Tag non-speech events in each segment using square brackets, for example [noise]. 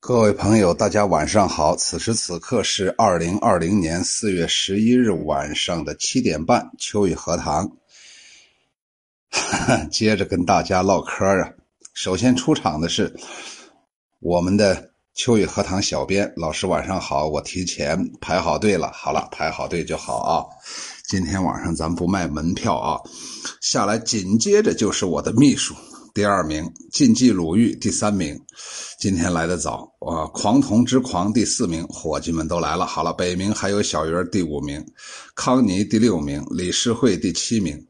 各位朋友，大家晚上好！此时此刻是二零二零年四月十一日晚上的七点半，秋雨荷塘，[laughs] 接着跟大家唠嗑啊。首先出场的是我们的秋雨荷塘小编老师，晚上好！我提前排好队了，好了，排好队就好啊。今天晚上咱不卖门票啊。下来紧接着就是我的秘书。第二名禁忌鲁豫，第三名，今天来的早啊！狂童之狂，第四名，伙计们都来了。好了，北冥还有小鱼第五名，康尼第六名，李世慧第七名，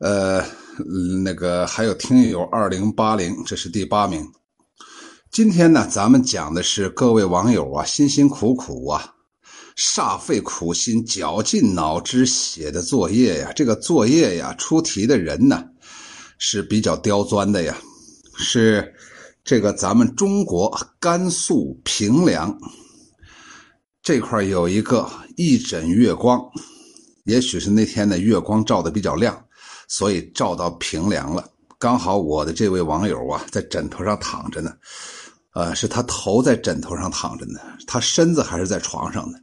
呃，那个还有听友二零八零，这是第八名。今天呢，咱们讲的是各位网友啊，辛辛苦苦啊，煞费苦心，绞尽脑汁写的作业呀。这个作业呀，出题的人呢。是比较刁钻的呀，是这个咱们中国甘肃平凉这块有一个一枕月光，也许是那天的月光照的比较亮，所以照到平凉了。刚好我的这位网友啊，在枕头上躺着呢，呃，是他头在枕头上躺着呢，他身子还是在床上呢，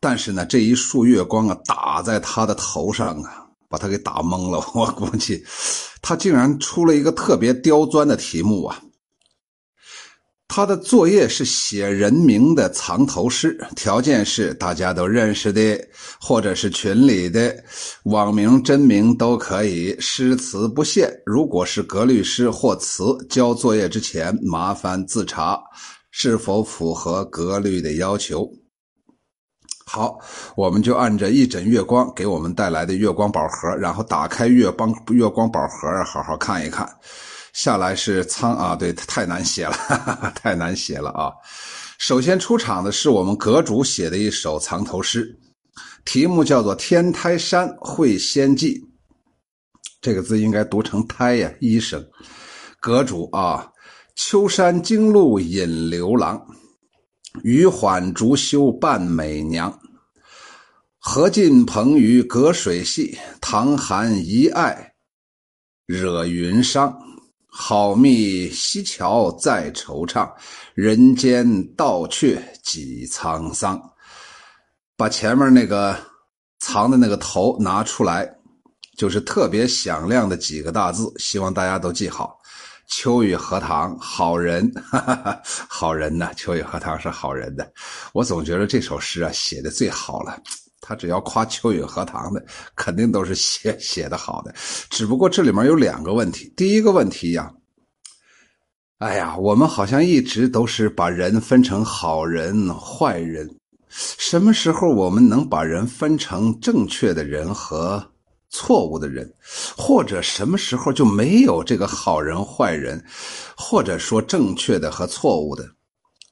但是呢，这一束月光啊，打在他的头上啊。把他给打懵了，[laughs] 我估计他竟然出了一个特别刁钻的题目啊！他的作业是写人名的藏头诗，条件是大家都认识的，或者是群里的网名、真名都可以，诗词不限。如果是格律诗或词，交作业之前麻烦自查是否符合格律的要求。好，我们就按着一枕月光给我们带来的月光宝盒，然后打开月光月光宝盒好好看一看。下来是苍啊，对，太难写了，哈 [laughs] 哈太难写了啊！首先出场的是我们阁主写的一首藏头诗，题目叫做《天台山会仙记》，这个字应该读成“胎”呀，医生。阁主啊，秋山惊路引流郎。余缓竹修伴美娘，何尽鹏鱼隔水戏？唐寒一爱惹云伤。好觅西桥再惆怅，人间道却几沧桑。把前面那个藏的那个头拿出来，就是特别响亮的几个大字，希望大家都记好。秋雨荷塘，好人，哈哈哈，好人呐！秋雨荷塘是好人的，我总觉得这首诗啊写的最好了。他只要夸秋雨荷塘的，肯定都是写写的好的。只不过这里面有两个问题。第一个问题呀，哎呀，我们好像一直都是把人分成好人、坏人，什么时候我们能把人分成正确的人和？错误的人，或者什么时候就没有这个好人坏人，或者说正确的和错误的？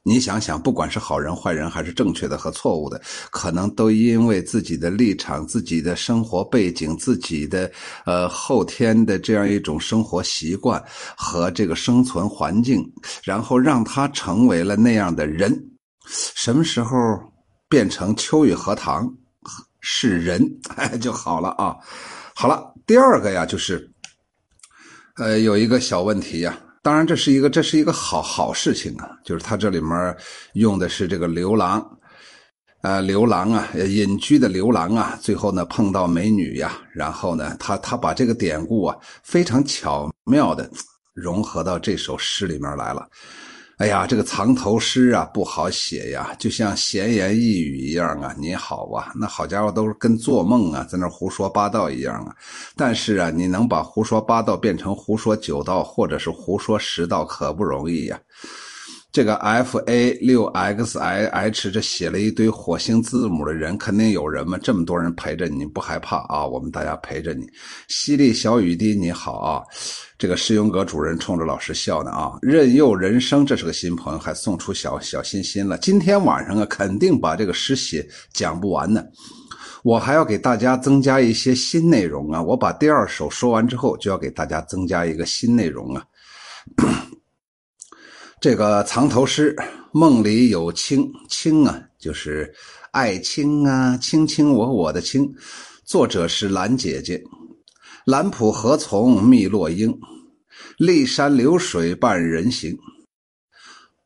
你想想，不管是好人坏人，还是正确的和错误的，可能都因为自己的立场、自己的生活背景、自己的呃后天的这样一种生活习惯和这个生存环境，然后让他成为了那样的人。什么时候变成秋雨荷塘？是人，[laughs] 就好了啊。好了，第二个呀，就是，呃，有一个小问题呀。当然，这是一个，这是一个好好事情啊。就是他这里面用的是这个流浪，呃，流浪啊，隐居的流浪啊。最后呢，碰到美女呀，然后呢，他他把这个典故啊，非常巧妙的融合到这首诗里面来了。哎呀，这个藏头诗啊不好写呀，就像闲言逸语一样啊。你好啊，那好家伙都是跟做梦啊，在那胡说八道一样啊。但是啊，你能把胡说八道变成胡说九道，或者是胡说十道，可不容易呀。这个 F A 六 X I H 这写了一堆火星字母的人，肯定有人嘛？这么多人陪着你，不害怕啊？我们大家陪着你。犀利小雨滴，你好啊！这个诗咏阁主人冲着老师笑呢啊！任佑人生，这是个新朋友，还送出小小心心了。今天晚上啊，肯定把这个诗写讲不完呢。我还要给大家增加一些新内容啊！我把第二首说完之后，就要给大家增加一个新内容啊。这个藏头诗，梦里有卿，卿啊，就是爱卿啊，卿卿我我的卿。作者是兰姐姐。兰浦何从觅落英？骊山流水伴人行。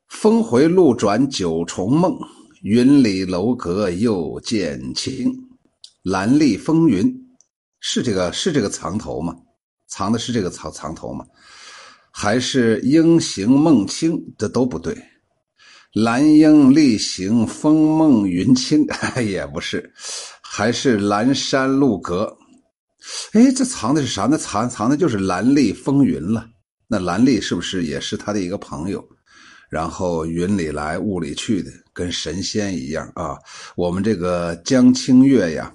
峰回路转九重梦，云里楼阁又见晴。蓝丽风云，是这个是这个藏头吗？藏的是这个藏藏头吗？还是鹰行梦清？这都不对。蓝鹰立行，风梦云清，[laughs] 也不是。还是蓝山路阁。哎，这藏的是啥？那藏藏的就是蓝丽风云了。那蓝丽是不是也是他的一个朋友？然后云里来雾里去的，跟神仙一样啊！我们这个江清月呀，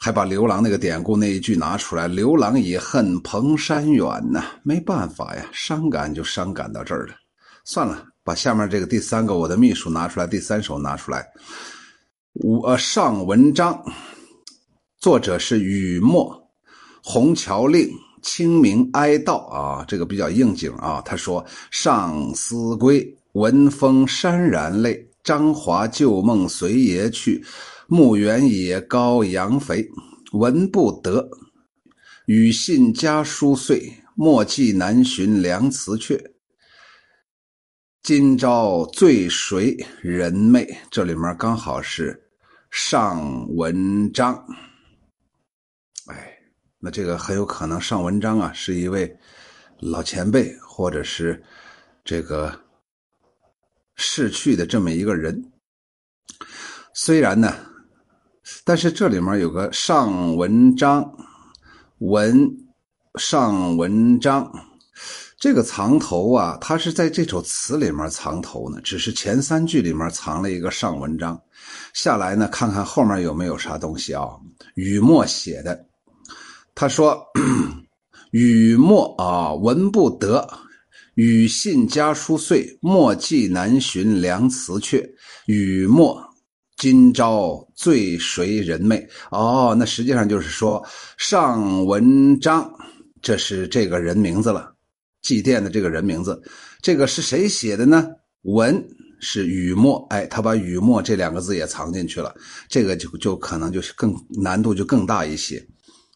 还把刘郎那个典故那一句拿出来：“刘郎已恨蓬山远呐。”没办法呀，伤感就伤感到这儿了。算了，把下面这个第三个我的秘书拿出来，第三首拿出来。我上文章，作者是雨墨，红桥令。清明哀悼啊，这个比较应景啊。他说：“上思归，闻风潸然泪。张华旧梦随爷去，墓园野高杨肥。闻不得，与信家书碎。莫寄南寻良词阙。今朝醉谁人寐？”这里面刚好是上文章。哎那这个很有可能上文章啊，是一位老前辈，或者是这个逝去的这么一个人。虽然呢，但是这里面有个上文章，文上文章这个藏头啊，它是在这首词里面藏头呢，只是前三句里面藏了一个上文章。下来呢，看看后面有没有啥东西啊？雨墨写的。他说：“ [clears throat] 雨墨啊，闻不得；雨信家书碎，墨迹难寻良词阙。雨墨，今朝醉谁人寐？哦，那实际上就是说上文章，这是这个人名字了，祭奠的这个人名字。这个是谁写的呢？文是雨墨，哎，他把雨墨这两个字也藏进去了，这个就就可能就是更难度就更大一些。”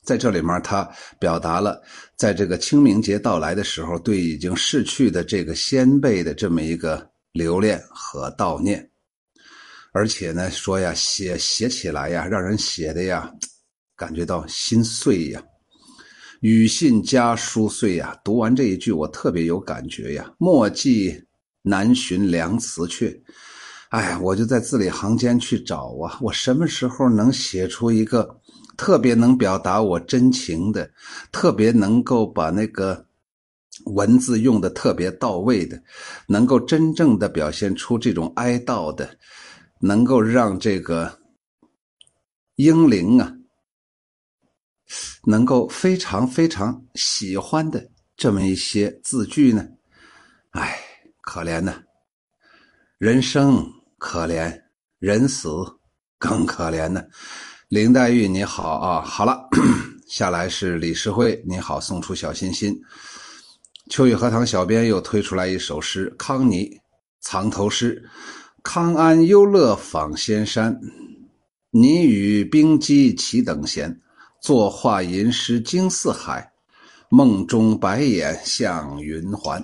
在这里面，他表达了在这个清明节到来的时候，对已经逝去的这个先辈的这么一个留恋和悼念，而且呢，说呀，写写起来呀，让人写的呀，感觉到心碎呀，语信家书碎呀。读完这一句，我特别有感觉呀。墨迹难寻良词阙，哎，我就在字里行间去找啊，我什么时候能写出一个？特别能表达我真情的，特别能够把那个文字用的特别到位的，能够真正的表现出这种哀悼的，能够让这个英灵啊，能够非常非常喜欢的这么一些字句呢？哎，可怜呐，人生可怜，人死更可怜呢。林黛玉，你好啊！好了，[clears throat] 下来是李世辉，你好，送出小心心。秋雨荷塘小编又推出来一首诗，康妮藏头诗：康安幽乐访仙山，你与冰肌齐等闲，作画吟诗惊四海，梦中白眼向云环。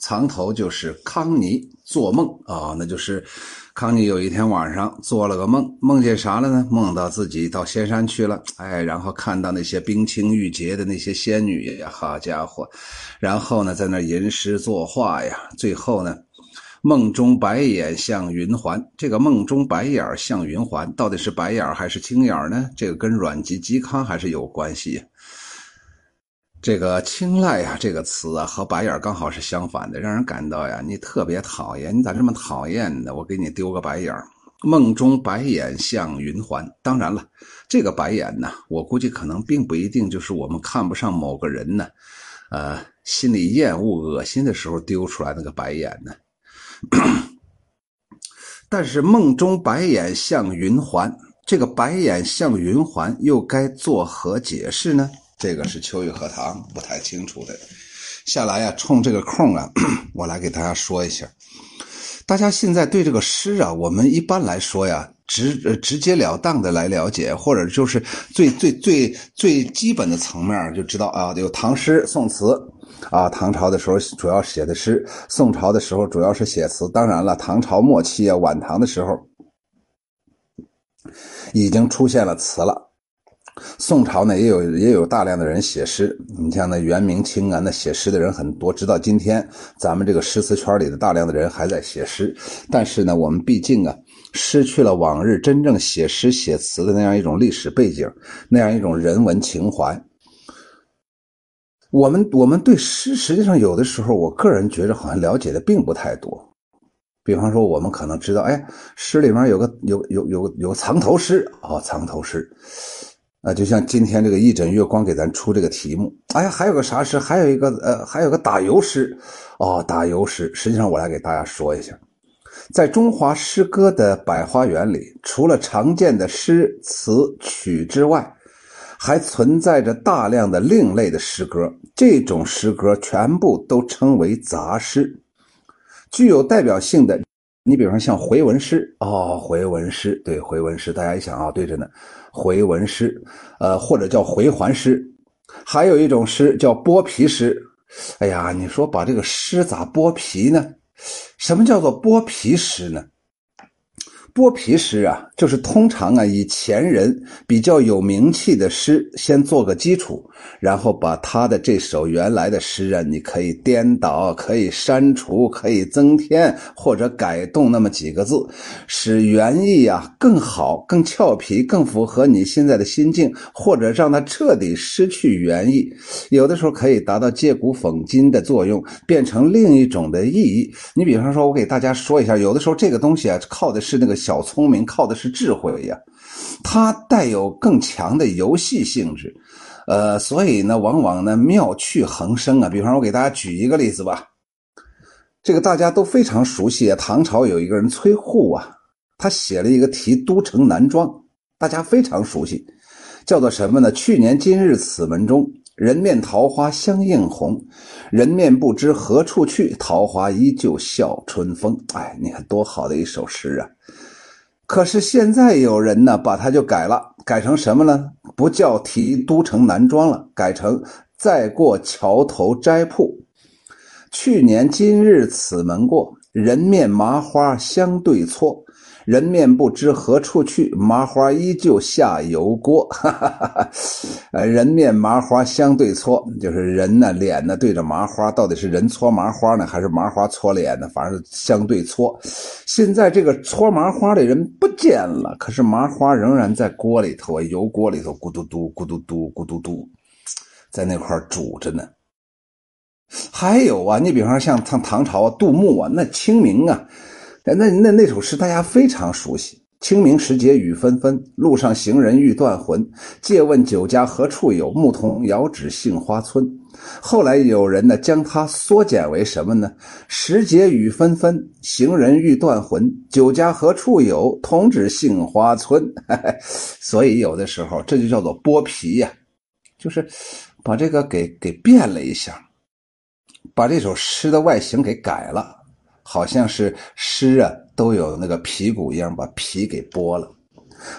藏头就是康妮做梦啊，那就是。康妮有一天晚上做了个梦，梦见啥了呢？梦到自己到仙山去了，哎，然后看到那些冰清玉洁的那些仙女呀，好家伙，然后呢，在那吟诗作画呀，最后呢，梦中白眼像云环。这个梦中白眼像云环，到底是白眼还是青眼呢？这个跟阮籍、嵇康还是有关系。这个青睐呀，这个词啊，和白眼刚好是相反的，让人感到呀，你特别讨厌，你咋这么讨厌呢？我给你丢个白眼梦中白眼像云环。当然了，这个白眼呢，我估计可能并不一定就是我们看不上某个人呢，呃，心里厌恶、恶心的时候丢出来那个白眼呢。但是梦中白眼像云环，这个白眼像云环又该作何解释呢？这个是秋雨荷塘不太清楚的，下来呀，冲这个空啊，[coughs] 我来给大家说一下。大家现在对这个诗啊，我们一般来说呀，直直截了当的来了解，或者就是最最最最基本的层面就知道啊，有唐诗宋词，啊，唐朝的时候主要写的诗，宋朝的时候主要是写词。当然了，唐朝末期啊，晚唐的时候已经出现了词了。宋朝呢，也有也有大量的人写诗。你像那元明清啊，那写诗的人很多。直到今天，咱们这个诗词圈里的大量的人还在写诗。但是呢，我们毕竟啊，失去了往日真正写诗写词的那样一种历史背景，那样一种人文情怀。我们我们对诗，实际上有的时候，我个人觉着好像了解的并不太多。比方说，我们可能知道，哎，诗里面有个有有有有藏头诗哦，藏头诗。啊，就像今天这个一枕月光给咱出这个题目，哎，还有个啥诗？还有一个呃，还有个打油诗，哦，打油诗。实际上，我来给大家说一下，在中华诗歌的百花园里，除了常见的诗词曲之外，还存在着大量的另类的诗歌。这种诗歌全部都称为杂诗，具有代表性的。你比方像回文诗哦，回文诗，对，回文诗，大家一想啊，对着呢。回文诗，呃，或者叫回环诗，还有一种诗叫剥皮诗。哎呀，你说把这个诗咋剥皮呢？什么叫做剥皮诗呢？剥皮诗啊，就是通常啊，以前人比较有名气的诗先做个基础，然后把他的这首原来的诗啊，你可以颠倒，可以删除，可以增添或者改动那么几个字，使原意啊更好、更俏皮、更符合你现在的心境，或者让它彻底失去原意。有的时候可以达到借古讽今的作用，变成另一种的意义。你比方说，我给大家说一下，有的时候这个东西啊，靠的是那个。小聪明靠的是智慧呀，它带有更强的游戏性质，呃，所以呢，往往呢妙趣横生啊。比方，我给大家举一个例子吧，这个大家都非常熟悉啊。唐朝有一个人崔护啊，他写了一个题《都城南庄》，大家非常熟悉，叫做什么呢？去年今日此门中。人面桃花相映红，人面不知何处去，桃花依旧笑春风。哎，你看多好的一首诗啊！可是现在有人呢，把它就改了，改成什么呢？不叫提都城南庄了，改成再过桥头斋铺。去年今日此门过，人面麻花相对错。人面不知何处去，麻花依旧下油锅。[laughs] 呃，人面麻花相对搓，就是人呢脸呢对着麻花，到底是人搓麻花呢，还是麻花搓脸呢？反正相对搓。现在这个搓麻花的人不见了，可是麻花仍然在锅里头啊，油锅里头咕嘟嘟、咕嘟嘟、咕嘟嘟，在那块煮着呢。还有啊，你比方像唐唐朝啊，杜牧啊，那清明啊。那那那首诗大家非常熟悉，“清明时节雨纷纷，路上行人欲断魂。借问酒家何处有？牧童遥指杏花村。”后来有人呢将它缩减为什么呢？“时节雨纷纷，行人欲断魂。酒家何处有？童指杏花村。” [laughs] 所以有的时候这就叫做剥皮呀，就是把这个给给变了一下，把这首诗的外形给改了。好像是诗啊，都有那个皮骨一样，把皮给剥了。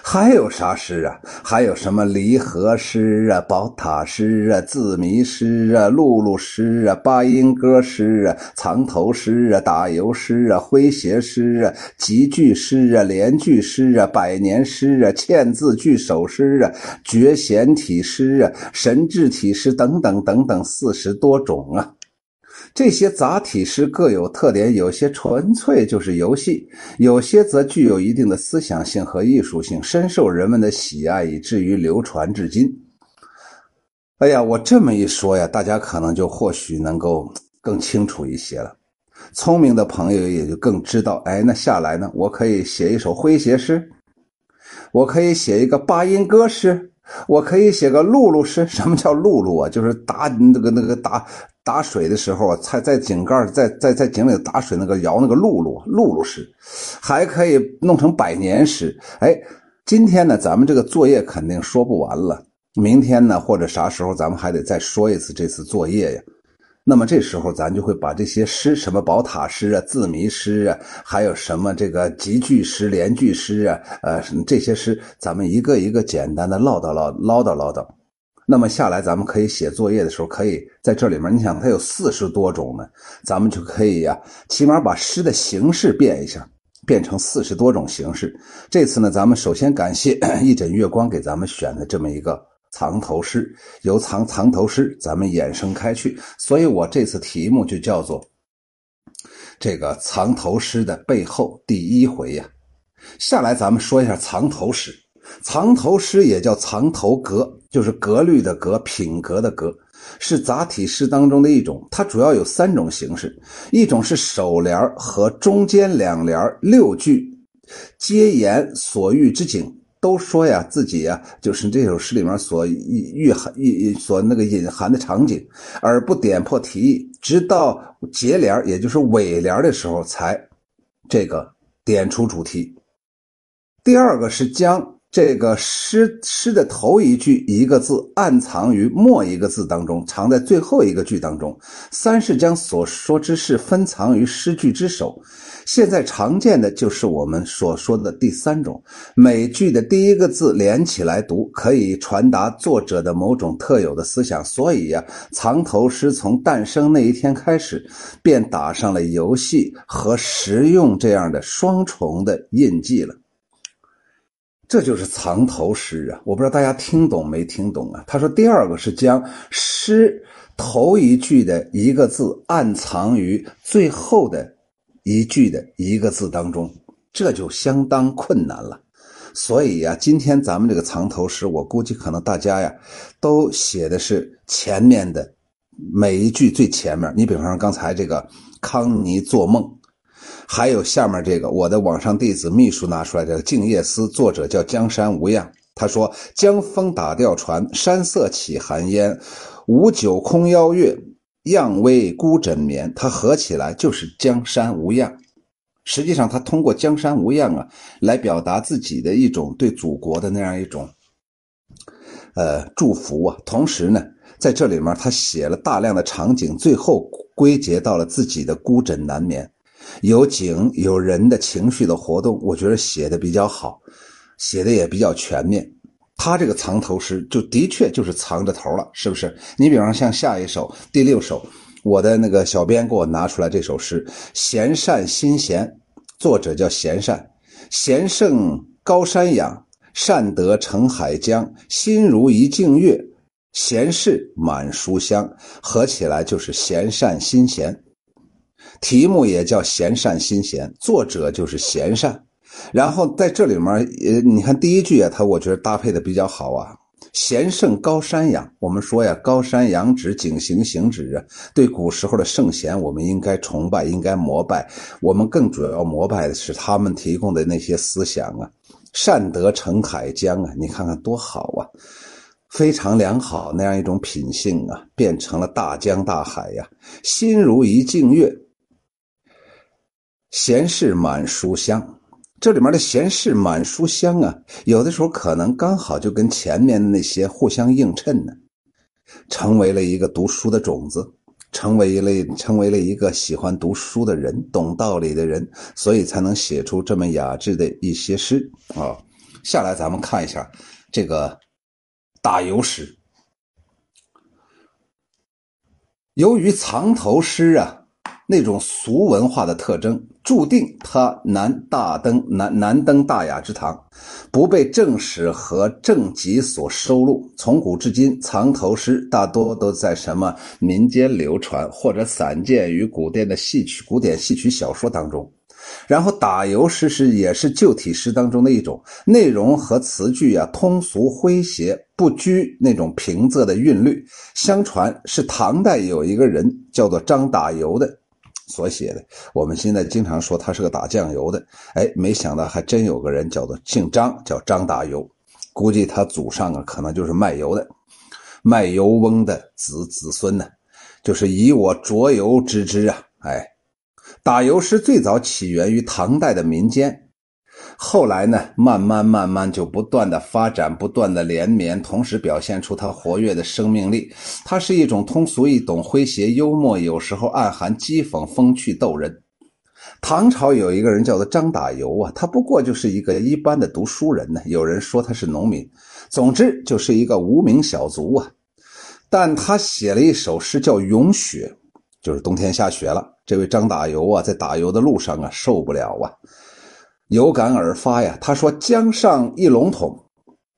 还有啥诗啊？还有什么离合诗啊、宝塔诗啊、字谜诗啊、露露诗啊、八音歌诗啊、藏头诗啊、打油诗啊、诙谐诗啊、集句诗啊、连句诗啊、百年诗啊、嵌字句首诗啊、绝弦体诗啊、神志体诗？等等等等，四十多种啊。这些杂体诗各有特点，有些纯粹就是游戏，有些则具有一定的思想性和艺术性，深受人们的喜爱，以至于流传至今。哎呀，我这么一说呀，大家可能就或许能够更清楚一些了。聪明的朋友也就更知道，哎，那下来呢，我可以写一首诙谐诗，我可以写一个八音歌诗，我可以写个露露诗。什么叫露露啊？就是打那个那个打。打水的时候啊，在在井盖在在在井里打水那个摇那个辘轳辘轳诗，还可以弄成百年诗。哎，今天呢，咱们这个作业肯定说不完了。明天呢，或者啥时候，咱们还得再说一次这次作业呀。那么这时候，咱就会把这些诗，什么宝塔诗啊、字谜诗啊，还有什么这个集句诗、连句诗啊，呃，这些诗，咱们一个一个简单的唠叨唠唠叨唠叨。那么下来，咱们可以写作业的时候，可以在这里面，你想它有四十多种呢，咱们就可以呀，起码把诗的形式变一下，变成四十多种形式。这次呢，咱们首先感谢 [coughs] 一枕月光给咱们选的这么一个藏头诗，由藏藏头诗咱们衍生开去，所以我这次题目就叫做这个藏头诗的背后第一回呀。下来咱们说一下藏头诗。藏头诗也叫藏头格，就是格律的格，品格的格，是杂体诗当中的一种。它主要有三种形式：一种是首联和中间两联六句皆言所遇之景，都说呀自己呀就是这首诗里面所蕴含、所那个隐含的场景，而不点破题意，直到结联也就是尾联的时候才这个点出主题。第二个是将。这个诗诗的头一句一个字暗藏于末一个字当中，藏在最后一个句当中。三是将所说之事分藏于诗句之首。现在常见的就是我们所说的第三种，每句的第一个字连起来读，可以传达作者的某种特有的思想。所以呀，藏头诗从诞生那一天开始，便打上了游戏和实用这样的双重的印记了。这就是藏头诗啊！我不知道大家听懂没听懂啊？他说，第二个是将诗头一句的一个字暗藏于最后的一句的一个字当中，这就相当困难了。所以呀，今天咱们这个藏头诗，我估计可能大家呀都写的是前面的每一句最前面。你比方说刚才这个康妮做梦。还有下面这个，我的网上弟子秘书拿出来的《静夜思》，作者叫江山无恙。他说：“江风打吊船，山色起寒烟。无酒空邀月，漾微孤枕眠。”他合起来就是江山无恙。实际上，他通过江山无恙啊，来表达自己的一种对祖国的那样一种呃祝福啊。同时呢，在这里面他写了大量的场景，最后归结到了自己的孤枕难眠。有景有人的情绪的活动，我觉得写的比较好，写的也比较全面。他这个藏头诗就的确就是藏着头了，是不是？你比方像下一首第六首，我的那个小编给我拿出来这首诗《闲善心闲》，作者叫闲善，闲胜高山仰，善得成海江，心如一静月，闲事满书香，合起来就是闲善心闲。题目也叫闲善心闲，作者就是闲善。然后在这里面，呃，你看第一句啊，他我觉得搭配的比较好啊。贤圣高山仰，我们说呀，高山仰止，景行行止啊。对古时候的圣贤，我们应该崇拜，应该膜拜。我们更主要膜拜的是他们提供的那些思想啊。善德成海江啊，你看看多好啊，非常良好那样一种品性啊，变成了大江大海呀。心如一静月。闲事满书香，这里面的闲事满书香啊，有的时候可能刚好就跟前面那些互相映衬呢，成为了一个读书的种子，成为了成为了一个喜欢读书的人，懂道理的人，所以才能写出这么雅致的一些诗啊。下来咱们看一下这个打油诗，由于藏头诗啊。那种俗文化的特征，注定他难大登难难登大雅之堂，不被正史和正集所收录。从古至今，藏头诗大多都在什么民间流传，或者散见于古典的戏曲、古典戏曲小说当中。然后打油诗是也是旧体诗当中的一种，内容和词句啊通俗诙谐，不拘那种平仄的韵律。相传是唐代有一个人叫做张打油的。所写的，我们现在经常说他是个打酱油的，哎，没想到还真有个人叫做姓张，叫张打油，估计他祖上啊可能就是卖油的，卖油翁的子子孙呢，就是以我酌油知之啊，哎，打油诗最早起源于唐代的民间。后来呢，慢慢慢慢就不断的发展，不断的连绵，同时表现出它活跃的生命力。它是一种通俗易懂、诙谐幽默，有时候暗含讥讽、风趣逗人。唐朝有一个人叫做张打油啊，他不过就是一个一般的读书人呢。有人说他是农民，总之就是一个无名小卒啊。但他写了一首诗叫《咏雪》，就是冬天下雪了。这位张打油啊，在打油的路上啊，受不了啊，有感而发呀。他说：“江上一笼桶，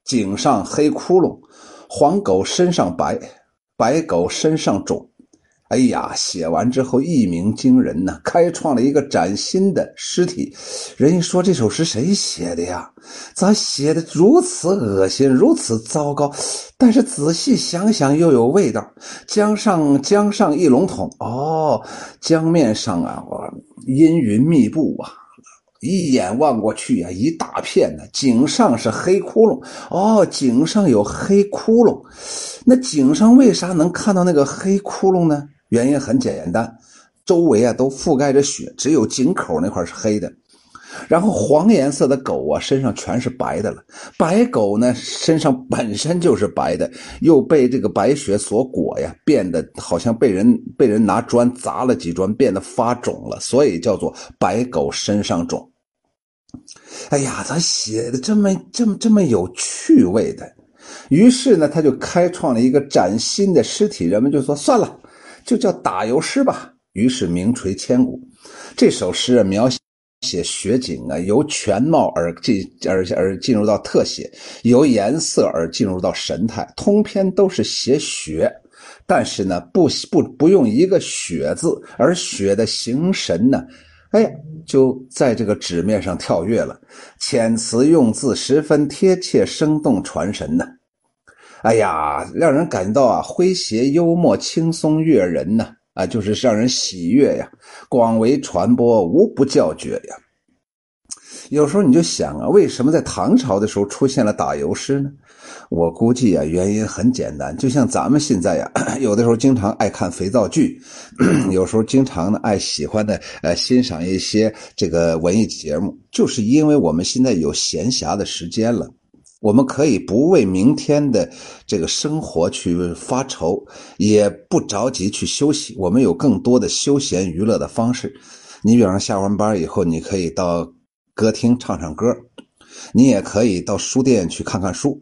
井上黑窟窿，黄狗身上白，白狗身上肿。”哎呀，写完之后一鸣惊人呐，开创了一个崭新的诗体。人家说这首诗谁写的呀？咋写的如此恶心，如此糟糕？但是仔细想想又有味道。江上江上一笼统，哦，江面上啊，阴云密布啊，一眼望过去呀，一大片呢。井上是黑窟窿，哦，井上有黑窟窿。那井上为啥能看到那个黑窟窿呢？原因很简单，周围啊都覆盖着雪，只有井口那块是黑的。然后黄颜色的狗啊，身上全是白的了。白狗呢，身上本身就是白的，又被这个白雪所裹呀，变得好像被人被人拿砖砸了几砖，变得发肿了，所以叫做白狗身上肿。哎呀，他写的这么这么这么有趣味的，于是呢，他就开创了一个崭新的诗体，人们就说算了。就叫打油诗吧，于是名垂千古。这首诗啊，描写写雪景啊，由全貌而进而而进入到特写，由颜色而进入到神态，通篇都是写雪，但是呢，不不不用一个雪字，而雪的形神呢，哎，就在这个纸面上跳跃了，遣词用字十分贴切、生动、传神呢。哎呀，让人感到啊诙谐幽默、轻松悦人呢，啊就是让人喜悦呀，广为传播，无不叫绝呀。有时候你就想啊，为什么在唐朝的时候出现了打油诗呢？我估计啊，原因很简单，就像咱们现在呀，[coughs] 有的时候经常爱看肥皂剧，[clears throat] 有时候经常呢爱喜欢的呃欣赏一些这个文艺节目，就是因为我们现在有闲暇的时间了。我们可以不为明天的这个生活去发愁，也不着急去休息。我们有更多的休闲娱乐的方式。你比方下完班以后，你可以到歌厅唱唱歌，你也可以到书店去看看书，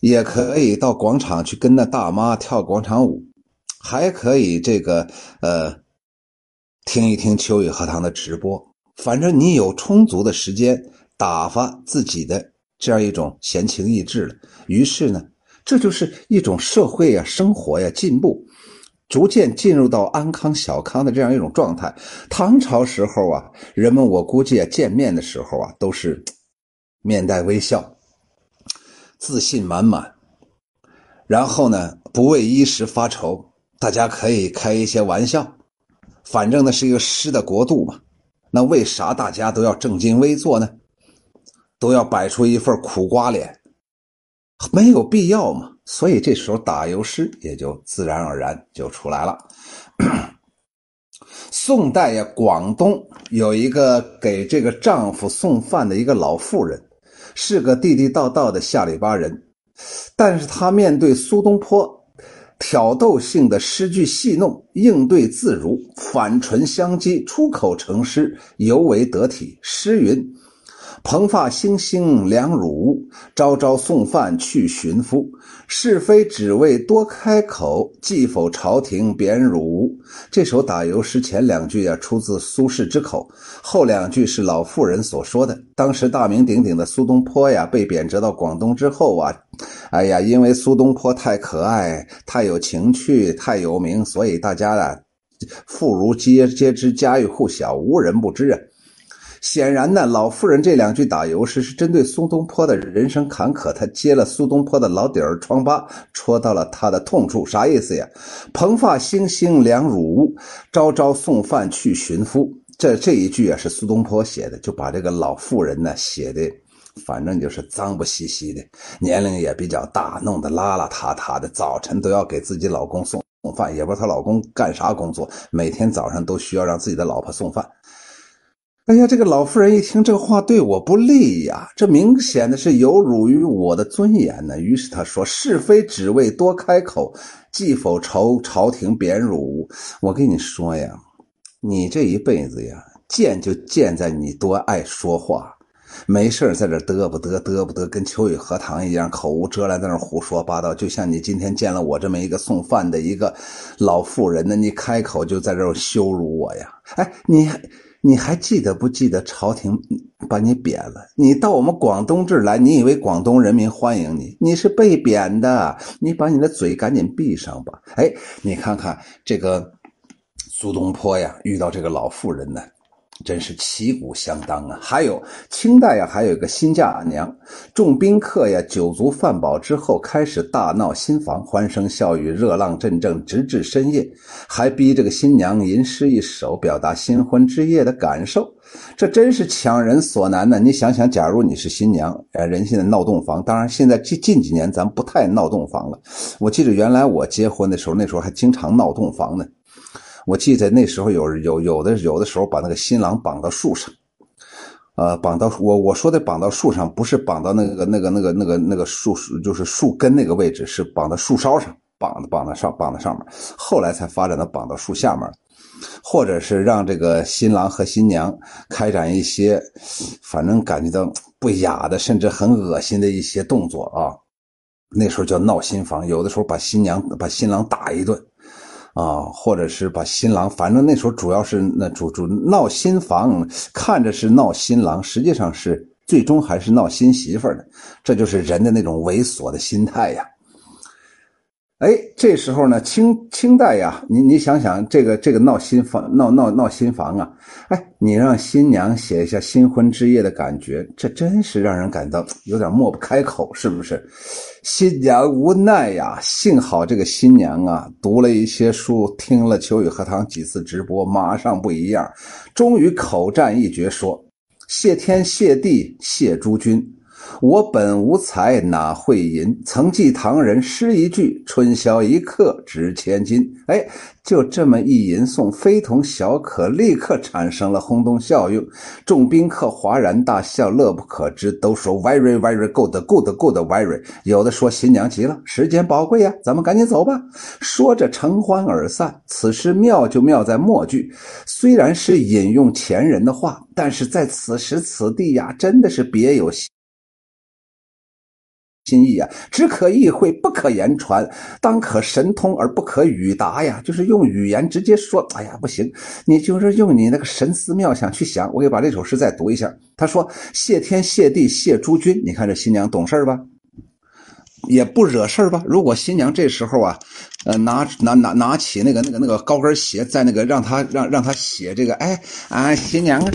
也可以到广场去跟那大妈跳广场舞，还可以这个呃听一听秋雨荷塘的直播。反正你有充足的时间打发自己的。这样一种闲情逸致了，于是呢，这就是一种社会呀、生活呀进步，逐渐进入到安康小康的这样一种状态。唐朝时候啊，人们我估计啊，见面的时候啊，都是面带微笑，自信满满，然后呢，不为衣食发愁，大家可以开一些玩笑，反正呢是一个诗的国度嘛，那为啥大家都要正襟危坐呢？都要摆出一份苦瓜脸，没有必要嘛。所以这时候打油诗也就自然而然就出来了。[clears throat] 宋代呀，广东有一个给这个丈夫送饭的一个老妇人，是个地地道道的下里巴人，但是她面对苏东坡挑逗性的诗句戏弄，应对自如，反唇相讥，出口成诗，尤为得体。诗云。蓬发星星两乳，朝朝送饭去寻夫。是非只为多开口，既否朝廷贬汝。这首打油诗前两句啊，出自苏轼之口，后两句是老妇人所说的。当时大名鼎鼎的苏东坡呀，被贬谪到广东之后啊，哎呀，因为苏东坡太可爱、太有情趣、太有名，所以大家啊，妇孺皆皆知，家喻户晓，无人不知啊。显然呢，老妇人这两句打油诗是针对苏东坡的人生坎坷，他揭了苏东坡的老底儿疮疤，戳到了他的痛处。啥意思呀？蓬发星星两乳屋，朝朝送饭去寻夫。这这一句啊，是苏东坡写的，就把这个老妇人呢写的，反正就是脏不兮兮的，年龄也比较大，弄得邋邋遢遢的，早晨都要给自己老公送送饭，也不知道她老公干啥工作，每天早上都需要让自己的老婆送饭。哎呀，这个老妇人一听这话对我不利呀，这明显的是有辱于我的尊严呢。于是他说：“是非只为多开口，既否朝朝廷贬辱。”我跟你说呀，你这一辈子呀，贱就贱在你多爱说话。没事在这嘚不嘚嘚不嘚，跟秋雨荷塘一样，口无遮拦在那胡说八道。就像你今天见了我这么一个送饭的一个老妇人呢，你开口就在这羞辱我呀！哎，你你还记得不记得朝廷把你贬了？你到我们广东这儿来，你以为广东人民欢迎你？你是被贬的，你把你的嘴赶紧闭上吧！哎，你看看这个苏东坡呀，遇到这个老妇人呢。真是旗鼓相当啊！还有清代呀，还有一个新嫁娘，众宾客呀酒足饭饱之后，开始大闹新房，欢声笑语，热浪阵阵，直至深夜，还逼这个新娘吟诗一首，表达新婚之夜的感受。这真是强人所难呢！你想想，假如你是新娘，呃，人现在闹洞房，当然现在近近几年咱不太闹洞房了。我记得原来我结婚的时候，那时候还经常闹洞房呢。我记得那时候有有有的有的时候把那个新郎绑到树上，呃，绑到我我说的绑到树上，不是绑到那个那个那个那个那个树就是树根那个位置，是绑到树梢上，绑绑在上绑在上面。后来才发展到绑到树下面，或者是让这个新郎和新娘开展一些，反正感觉到不雅的，甚至很恶心的一些动作啊。那时候叫闹新房，有的时候把新娘把新郎打一顿。啊，或者是把新郎，反正那时候主要是那主主闹新房，看着是闹新郎，实际上是最终还是闹新媳妇的，这就是人的那种猥琐的心态呀。哎，这时候呢，清清代呀，你你想想，这个这个闹新房，闹闹闹新房啊，哎，你让新娘写一下新婚之夜的感觉，这真是让人感到有点抹不开口，是不是？新娘无奈呀，幸好这个新娘啊，读了一些书，听了秋雨荷塘几次直播，马上不一样，终于口占一绝，说：“谢天谢地谢诸君。”我本无才哪会吟？曾记唐人诗一句：“春宵一刻值千金。”哎，就这么一吟诵，非同小可，立刻产生了轰动效应。众宾客哗然大笑，乐不可支，都说 “very very good good good very”。有的说新娘急了，时间宝贵呀，咱们赶紧走吧。说着承欢而散。此诗妙就妙在末句，虽然是引用前人的话，但是在此时此地呀，真的是别有。心意啊，只可意会，不可言传，当可神通而不可语达呀。就是用语言直接说，哎呀，不行，你就是用你那个神思妙想去想。我给把这首诗再读一下。他说：“谢天谢地谢诸君。”你看这新娘懂事吧？也不惹事吧？如果新娘这时候啊，呃，拿拿拿拿起那个那个那个高跟鞋，在那个让他让让他写这个，哎啊，新娘啊。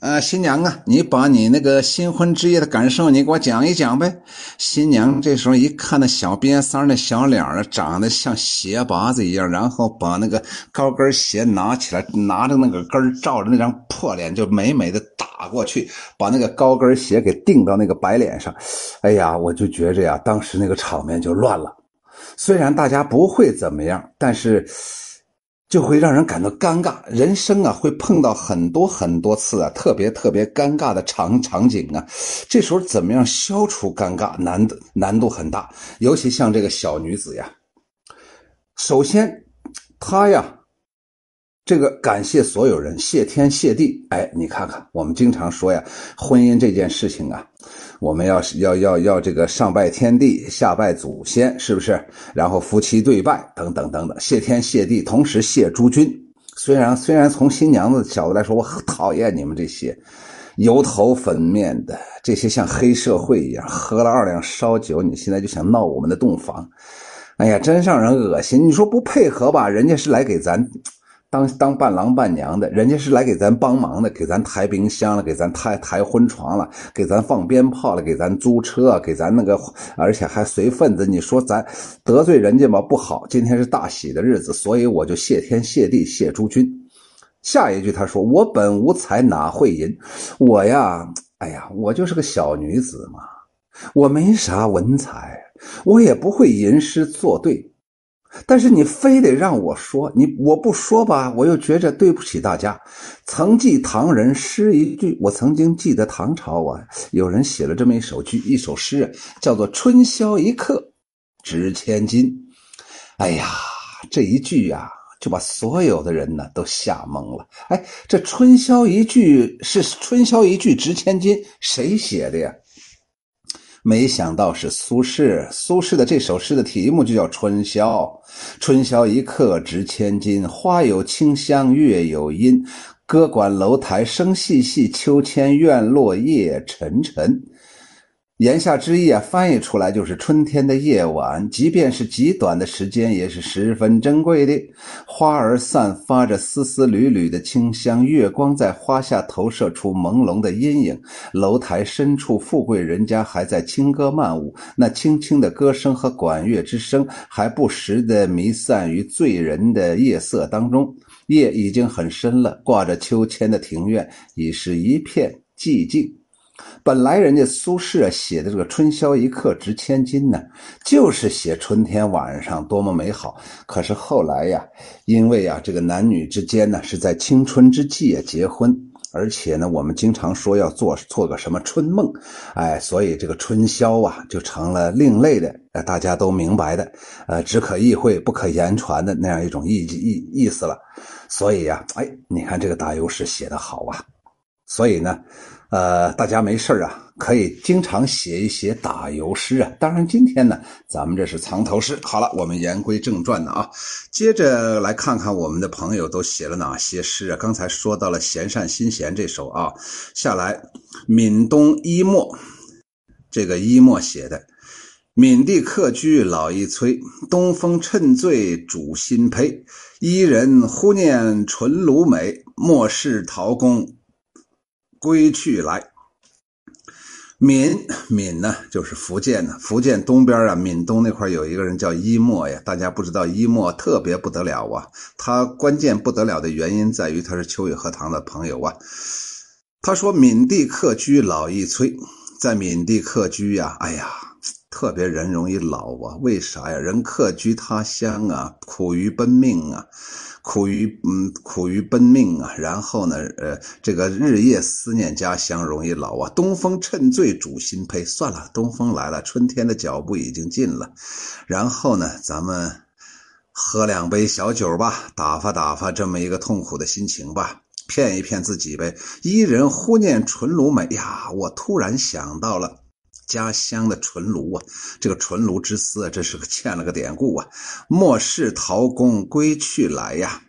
呃，新娘啊，你把你那个新婚之夜的感受，你给我讲一讲呗。新娘这时候一看那小瘪三那小脸儿，长得像鞋拔子一样，然后把那个高跟鞋拿起来，拿着那个跟照着那张破脸，就美美的打过去，把那个高跟鞋给钉到那个白脸上。哎呀，我就觉着呀，当时那个场面就乱了。虽然大家不会怎么样，但是。就会让人感到尴尬，人生啊会碰到很多很多次啊特别特别尴尬的场场景啊，这时候怎么样消除尴尬，难的难度很大，尤其像这个小女子呀，首先，她呀。这个感谢所有人，谢天谢地。哎，你看看，我们经常说呀，婚姻这件事情啊，我们要要要要这个上拜天地，下拜祖先，是不是？然后夫妻对拜，等等等等，谢天谢地，同时谢诸君。虽然虽然从新娘子角度来说，我很讨厌你们这些油头粉面的，这些像黑社会一样，喝了二两烧酒，你现在就想闹我们的洞房，哎呀，真让人恶心。你说不配合吧，人家是来给咱。当当伴郎伴娘的，人家是来给咱帮忙的，给咱抬冰箱了，给咱抬抬婚床了，给咱放鞭炮了，给咱租车，给咱那个，而且还随份子。你说咱得罪人家吧，不好。今天是大喜的日子，所以我就谢天谢地谢诸君。下一句他说：“我本无才哪会吟？我呀，哎呀，我就是个小女子嘛，我没啥文采，我也不会吟诗作对。”但是你非得让我说，你我不说吧，我又觉着对不起大家。曾记唐人诗一句，我曾经记得唐朝啊，有人写了这么一首句，一首诗，叫做“春宵一刻值千金”。哎呀，这一句呀，就把所有的人呢都吓懵了。哎，这“春宵一句”是“春宵一句值千金”，谁写的呀？没想到是苏轼。苏轼的这首诗的题目就叫《春宵》，春宵一刻值千金，花有清香，月有阴，歌管楼台声细细，秋千院落叶沉沉。言下之意啊，翻译出来就是春天的夜晚，即便是极短的时间，也是十分珍贵的。花儿散发着丝丝缕缕的清香，月光在花下投射出朦胧的阴影。楼台深处，富贵人家还在轻歌曼舞，那轻轻的歌声和管乐之声，还不时的弥散于醉人的夜色当中。夜已经很深了，挂着秋千的庭院已是一片寂静。本来人家苏轼啊写的这个“春宵一刻值千金”呢，就是写春天晚上多么美好。可是后来呀，因为啊这个男女之间呢是在青春之际啊结婚，而且呢我们经常说要做做个什么春梦，哎，所以这个春宵啊就成了另类的，呃大家都明白的，呃只可意会不可言传的那样一种意意意思了。所以呀，哎，你看这个打油诗写得好啊，所以呢。呃，大家没事啊，可以经常写一写打油诗啊。当然，今天呢，咱们这是藏头诗。好了，我们言归正传呢啊，接着来看看我们的朋友都写了哪些诗啊。刚才说到了《闲善心闲》这首啊，下来闽东一墨，这个一墨写的：闽地客居老一催，东风趁醉煮新醅。伊人忽念纯卢美，莫视陶公。归去来，闽闽呢就是福建呢，福建东边啊，闽东那块有一个人叫伊莫呀。大家不知道伊莫特别不得了啊，他关键不得了的原因在于他是秋雨荷塘的朋友啊。他说闽地客居老易催，在闽地客居呀，哎呀，特别人容易老啊。为啥呀？人客居他乡啊，苦于奔命啊。苦于嗯，苦于奔命啊，然后呢，呃，这个日夜思念家乡，容易老啊。东风趁醉煮新醅，算了，东风来了，春天的脚步已经近了。然后呢，咱们喝两杯小酒吧，打发打发这么一个痛苦的心情吧，骗一骗自己呗。伊人忽念纯卢美呀，我突然想到了。家乡的纯卢啊，这个纯卢之思啊，这是个 [laughs] 欠了个典故啊。莫视陶公归去来呀，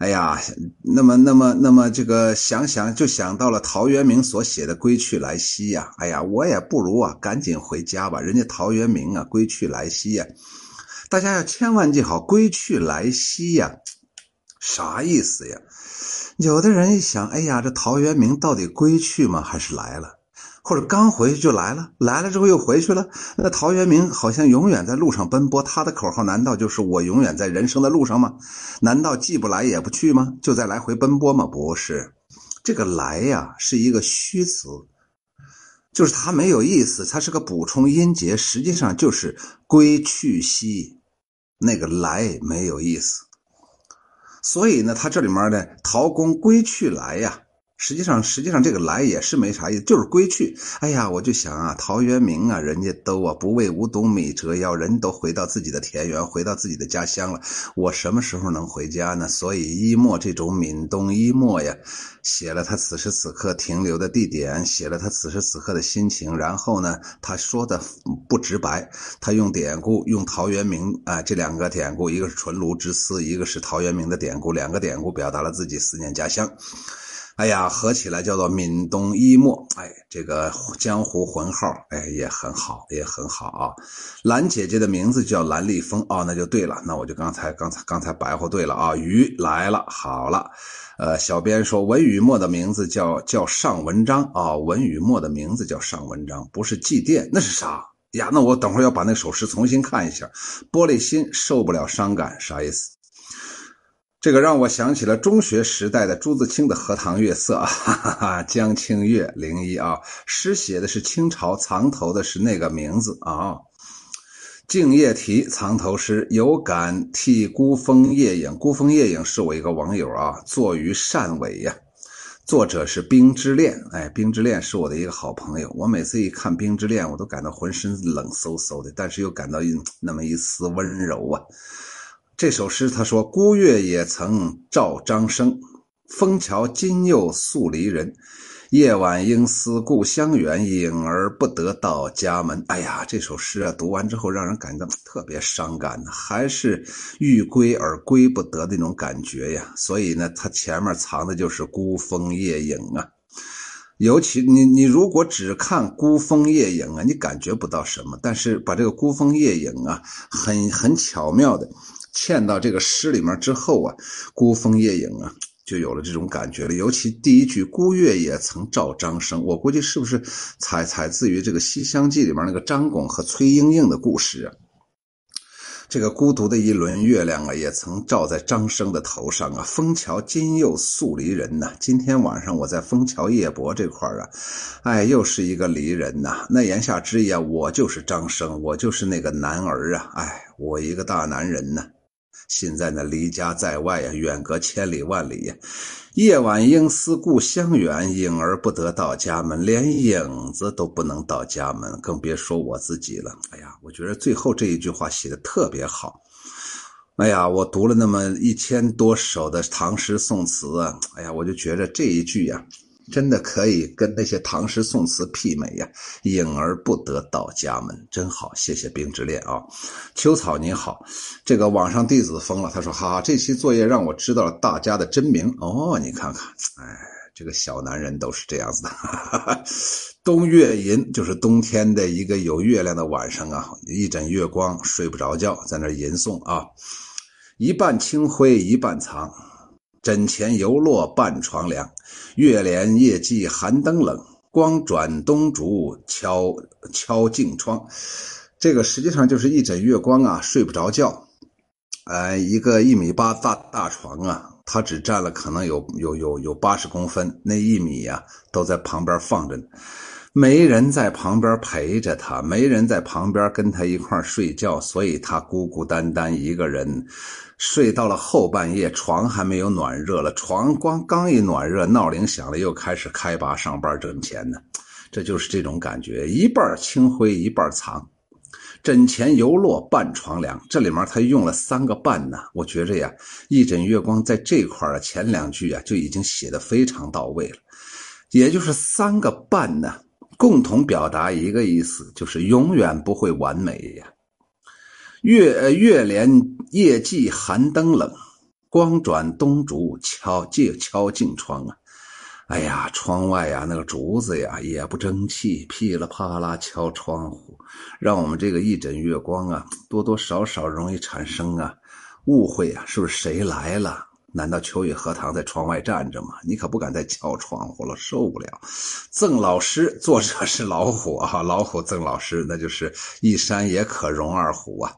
哎呀，那么那么那么这个想想就想到了陶渊明所写的《归去来兮》呀，哎呀，我也不如啊赶紧回家吧。人家陶渊明啊，《归去来兮》呀，大家要千万记好，《归去来兮》呀，啥意思呀？有的人一想，哎呀，这陶渊明到底归去吗？还是来了？或者刚回去就来了，来了之后又回去了。那陶渊明好像永远在路上奔波，他的口号难道就是我永远在人生的路上吗？难道既不来也不去吗？就在来回奔波吗？不是，这个来呀是一个虚词，就是它没有意思，它是个补充音节，实际上就是归去兮，那个来没有意思。所以呢，他这里面呢，陶公归去来呀。实际上，实际上这个来也是没啥意思，就是归去。哎呀，我就想啊，陶渊明啊，人家都啊不为五斗米折腰，人都回到自己的田园，回到自己的家乡了。我什么时候能回家呢？所以一墨这种闽东一墨呀，写了他此时此刻停留的地点，写了他此时此刻的心情。然后呢，他说的不直白，他用典故，用陶渊明啊这两个典故，一个是纯卢之思，一个是陶渊明的典故，两个典故表达了自己思念家乡。哎呀，合起来叫做闽东一墨，哎，这个江湖混号，哎，也很好，也很好啊。兰姐姐的名字叫兰丽峰，哦，那就对了，那我就刚才刚才刚才白话对了啊。鱼来了，好了，呃，小编说文雨墨的名字叫叫上文章啊，文雨墨的名字叫上文章，不是祭奠，那是啥呀？那我等会儿要把那首诗重新看一下。玻璃心受不了伤感，啥意思？这个让我想起了中学时代的朱自清的《荷塘月色》哈哈哈，江清月零一啊，诗写的是清朝，藏头的是那个名字啊。静夜题藏头诗，有感替孤峰夜影。孤峰夜影是我一个网友啊，作于汕尾呀。作者是冰之恋，哎，冰之恋是我的一个好朋友。我每次一看冰之恋，我都感到浑身冷飕飕的，但是又感到一那么一丝温柔啊。这首诗他说：“孤月也曾照张生，枫桥今又宿离人。夜晚应思故乡远，影儿不得到家门。”哎呀，这首诗啊，读完之后让人感觉到特别伤感，还是欲归而归不得的那种感觉呀。所以呢，它前面藏的就是孤峰夜影啊。尤其你你如果只看孤峰夜影啊，你感觉不到什么。但是把这个孤峰夜影啊，很很巧妙的。嵌到这个诗里面之后啊，孤峰夜影啊，就有了这种感觉了。尤其第一句“孤月也曾照张生”，我估计是不是采采自于这个《西厢记》里面那个张巩和崔莺莺的故事啊？这个孤独的一轮月亮啊，也曾照在张生的头上啊。枫桥今又宿离人呐，今天晚上我在枫桥夜泊这块啊，哎，又是一个离人呐。那言下之意啊，我就是张生，我就是那个男儿啊，哎，我一个大男人呢。现在呢，离家在外呀，远隔千里万里呀。夜晚应思故乡远，影儿不得到家门，连影子都不能到家门，更别说我自己了。哎呀，我觉得最后这一句话写的特别好。哎呀，我读了那么一千多首的唐诗宋词啊，哎呀，我就觉得这一句呀。真的可以跟那些唐诗宋词媲美呀！隐而不得到家门，真好。谢谢冰之恋啊，秋草你好，这个网上弟子疯了，他说：哈哈，这期作业让我知道了大家的真名哦。你看看，哎，这个小男人都是这样子的。哈哈冬月吟就是冬天的一个有月亮的晚上啊，一枕月光睡不着觉，在那吟诵啊，一半清辉一半藏。枕前犹落半床凉，月怜夜寂寒灯冷。光转东烛敲敲镜窗，这个实际上就是一枕月光啊，睡不着觉。呃，一个一米八大大床啊，他只占了可能有有有有八十公分，那一米呀都在旁边放着呢。没人在旁边陪着他，没人在旁边跟他一块睡觉，所以他孤孤单单一个人睡到了后半夜，床还没有暖热了。床光刚一暖热，闹铃响了，又开始开拔上班挣钱呢。这就是这种感觉，一半清灰一半藏。枕前犹落半床凉，这里面他用了三个半呢。我觉着呀，一枕月光在这块儿前两句啊就已经写的非常到位了，也就是三个半呢。共同表达一个意思，就是永远不会完美呀。月月连夜寂寒灯冷，光转东烛敲借敲镜窗啊。哎呀，窗外呀，那个竹子呀也不争气，噼里啪啦敲窗户，让我们这个一枕月光啊，多多少少容易产生啊误会啊，是不是谁来了？难道秋雨荷塘在窗外站着吗？你可不敢再敲窗户了，受不了。赠老师，作者是老虎啊，[laughs] 老虎赠老师，那就是一山也可容二虎啊。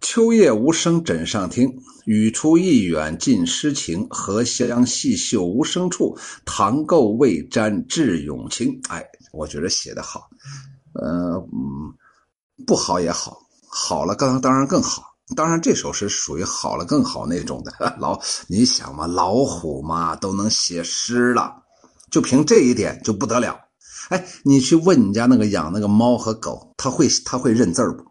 秋夜无声枕上听，语出意远尽诗情。荷香细嗅无声处，堂垢未沾致永清。哎，我觉得写得好，呃，嗯，不好也好，好了，刚当然更好。当然，这首诗属于好了更好那种的老。你想嘛，老虎嘛都能写诗了，就凭这一点就不得了。哎，你去问你家那个养那个猫和狗，它会它会认字不？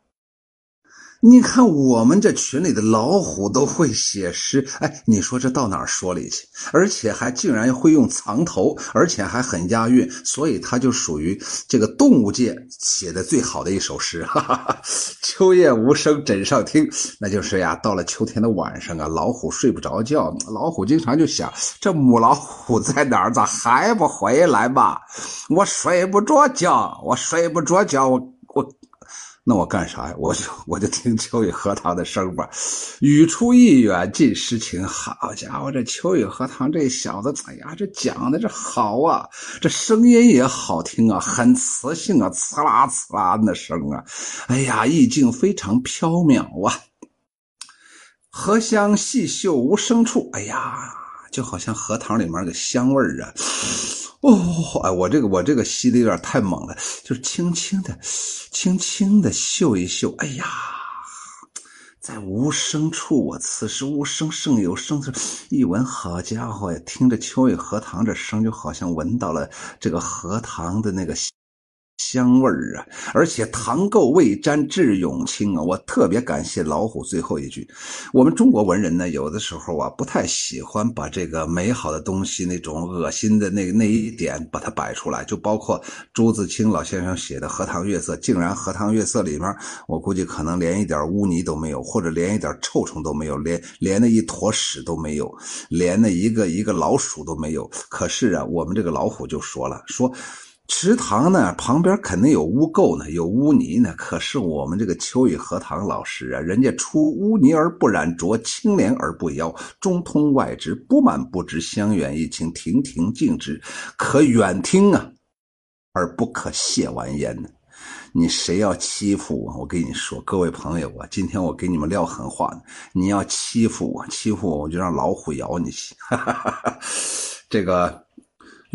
你看我们这群里的老虎都会写诗，哎，你说这到哪儿说理去？而且还竟然会用藏头，而且还很押韵，所以它就属于这个动物界写的最好的一首诗。哈哈哈秋夜无声枕上听，那就是呀，到了秋天的晚上啊，老虎睡不着觉，老虎经常就想：这母老虎在哪儿？咋还不回来嘛？我睡不着觉，我睡不着觉，那我干啥呀？我就我就听秋雨荷塘的声吧，语出意远尽诗情。好家伙，这秋雨荷塘这小子，哎呀，这讲的这好啊，这声音也好听啊，很磁性啊，呲啦呲啦的声啊，哎呀，意境非常飘渺啊。荷香细嗅无声处，哎呀，就好像荷塘里面的香味儿啊。哦，哎，我这个我这个吸的有点太猛了，就是轻轻的、轻轻的嗅一嗅。哎呀，在无声处，我此时无声胜有声，一闻，好家伙呀，听着秋雨荷塘这声，就好像闻到了这个荷塘的那个。香味儿啊，而且糖垢未沾至永清啊！我特别感谢老虎最后一句。我们中国文人呢，有的时候啊，不太喜欢把这个美好的东西那种恶心的那那一点把它摆出来，就包括朱自清老先生写的《荷塘月色》，竟然《荷塘月色》里面，我估计可能连一点污泥都没有，或者连一点臭虫都没有，连连那一坨屎都没有，连那一个一个老鼠都没有。可是啊，我们这个老虎就说了，说。池塘呢，旁边肯定有污垢呢，有污泥呢。可是我们这个秋雨荷塘老师啊，人家出污泥而不染浊，清涟而不妖，中通外直，不满不知，香远益清，亭亭净植，可远听啊，而不可亵玩焉呢。你谁要欺负我，我跟你说，各位朋友啊，今天我给你们撂狠话呢。你要欺负我，欺负我，我就让老虎咬你去。这个。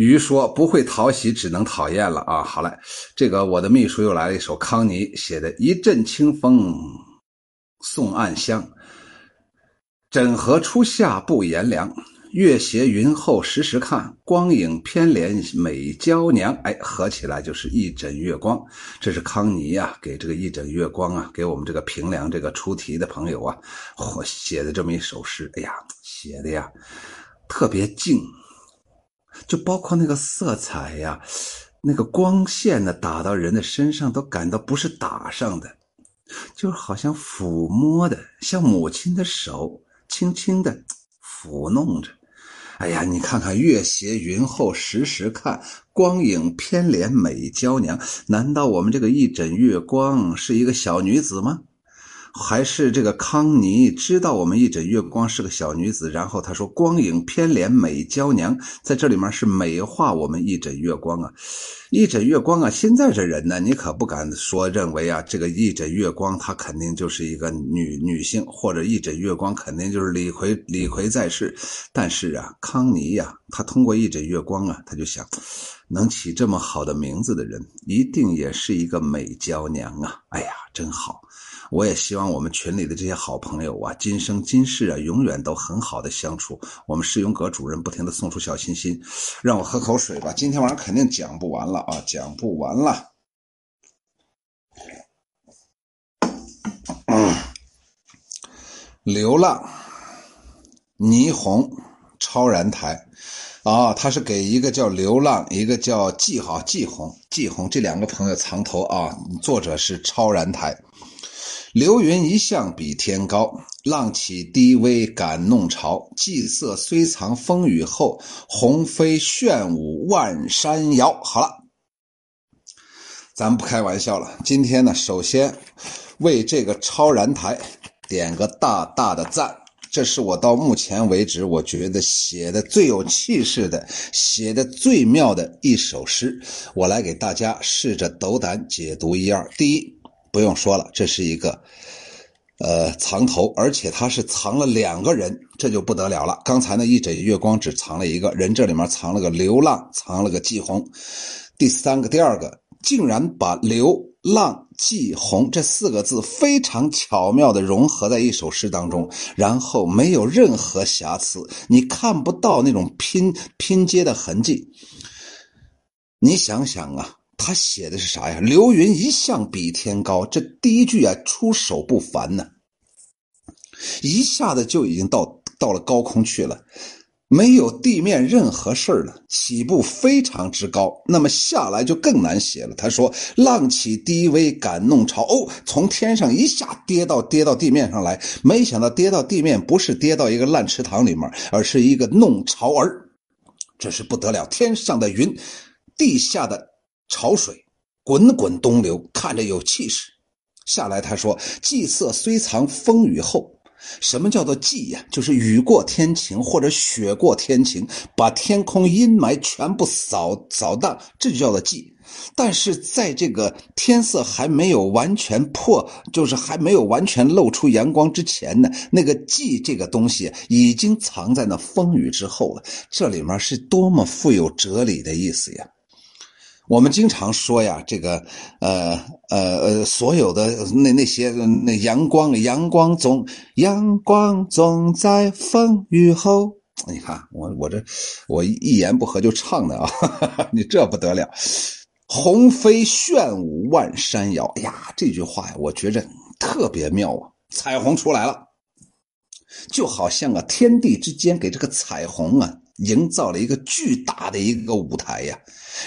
鱼说：“不会讨喜，只能讨厌了啊！”好嘞，这个我的秘书又来了一首康妮写的《一阵清风送暗香》，枕河初夏不炎凉，月斜云后时时看，光影偏怜美娇娘。哎，合起来就是一枕月光。这是康妮呀，给这个一枕月光啊，给我们这个平凉这个出题的朋友啊，我写的这么一首诗。哎呀，写的呀，特别静。就包括那个色彩呀，那个光线呢，打到人的身上都感到不是打上的，就好像抚摸的，像母亲的手轻轻的抚弄着。哎呀，你看看月斜云后时时看，光影偏怜美娇娘。难道我们这个一枕月光是一个小女子吗？还是这个康妮知道我们一枕月光是个小女子，然后他说光影偏怜美娇娘，在这里面是美化我们一枕月光啊，一枕月光啊，现在这人呢，你可不敢说认为啊，这个一枕月光她肯定就是一个女女性，或者一枕月光肯定就是李逵李逵在世，但是啊，康妮呀，她通过一枕月光啊，她就想，能起这么好的名字的人，一定也是一个美娇娘啊，哎呀，真好。我也希望我们群里的这些好朋友啊，今生今世啊，永远都很好的相处。我们世永阁主任不停的送出小心心，让我喝口水吧。今天晚上肯定讲不完了啊，讲不完了。嗯，流浪，霓虹，超然台，啊，他是给一个叫流浪，一个叫季哈季红季红这两个朋友藏头啊。作者是超然台。流云一向比天高，浪起低微感弄潮。霁色虽藏风雨后，鸿飞炫舞万山摇。好了，咱不开玩笑了。今天呢，首先为这个超然台点个大大的赞。这是我到目前为止我觉得写的最有气势的、写的最妙的一首诗。我来给大家试着斗胆解读一二。第一。不用说了，这是一个，呃，藏头，而且他是藏了两个人，这就不得了了。刚才那一枕月光只藏了一个人，这里面藏了个流浪，藏了个季红。第三个，第二个，竟然把流浪、季红这四个字非常巧妙的融合在一首诗当中，然后没有任何瑕疵，你看不到那种拼拼接的痕迹。你想想啊。他写的是啥呀？流云一向比天高，这第一句啊，出手不凡呢，一下子就已经到到了高空去了，没有地面任何事了，起步非常之高，那么下来就更难写了。他说：“浪起低微敢弄潮。”哦，从天上一下跌到跌到地面上来，没想到跌到地面不是跌到一个烂池塘里面，而是一个弄潮儿，这是不得了！天上的云，地下的。潮水滚滚东流，看着有气势。下来他说：“霁色虽藏风雨后，什么叫做霁呀？就是雨过天晴或者雪过天晴，把天空阴霾全部扫扫荡，这就叫做霁。但是在这个天色还没有完全破，就是还没有完全露出阳光之前呢，那个霁这个东西已经藏在那风雨之后了。这里面是多么富有哲理的意思呀！”我们经常说呀，这个，呃呃呃，所有的那那些那阳光，阳光总阳光总在风雨后。你看我我这我一言不合就唱的啊，[laughs] 你这不得了。鸿飞炫舞万山摇。哎呀，这句话呀，我觉着特别妙啊！彩虹出来了，就好像啊，天地之间给这个彩虹啊，营造了一个巨大的一个舞台呀。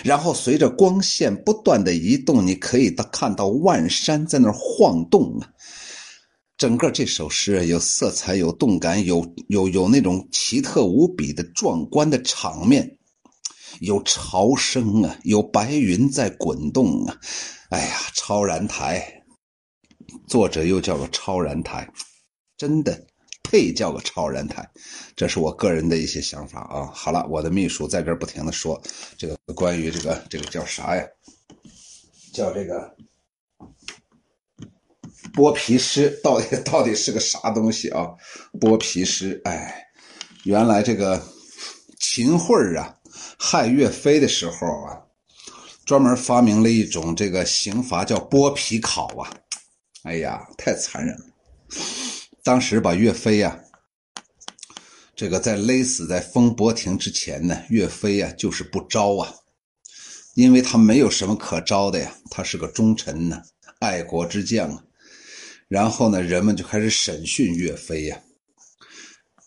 然后随着光线不断的移动，你可以到看到万山在那晃动啊。整个这首诗有色彩，有动感，有有有那种奇特无比的壮观的场面。有潮声啊，有白云在滚动啊，哎呀，超然台，作者又叫个超然台，真的配叫个超然台，这是我个人的一些想法啊。好了，我的秘书在这不停的说这个关于这个这个叫啥呀？叫这个剥皮师到底到底是个啥东西啊？剥皮师，哎，原来这个秦桧啊。害岳飞的时候啊，专门发明了一种这个刑罚，叫剥皮考啊。哎呀，太残忍了！当时把岳飞呀，这个在勒死在风波亭之前呢，岳飞呀就是不招啊，因为他没有什么可招的呀，他是个忠臣呢，爱国之将啊。然后呢，人们就开始审讯岳飞呀，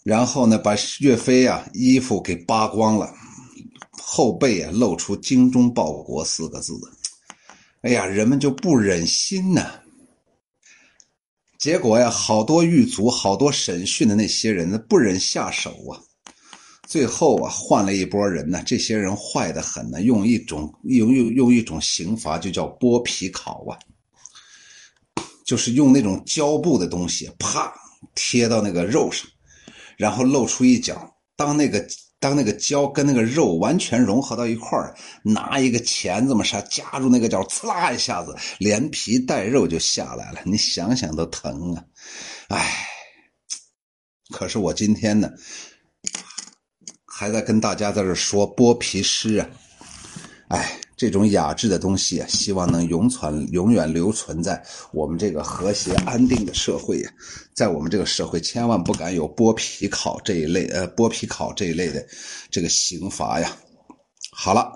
然后呢，把岳飞呀衣服给扒光了。后背啊，露出“精忠报国”四个字，哎呀，人们就不忍心呐。结果呀，好多狱卒、好多审讯的那些人呢，不忍下手啊。最后啊，换了一波人呢。这些人坏的很呢，用一种用用用一种刑罚，就叫剥皮烤啊，就是用那种胶布的东西，啪贴到那个肉上，然后露出一角，当那个。当那个胶跟那个肉完全融合到一块儿，拿一个钳子嘛啥夹住那个角，刺啦一下子，连皮带肉就下来了。你想想都疼啊！哎，可是我今天呢，还在跟大家在这说剥皮师啊，哎。这种雅致的东西啊，希望能永存、永远留存在我们这个和谐安定的社会呀。在我们这个社会，千万不敢有剥皮考这一类，呃，剥皮考这一类的这个刑罚呀。好了，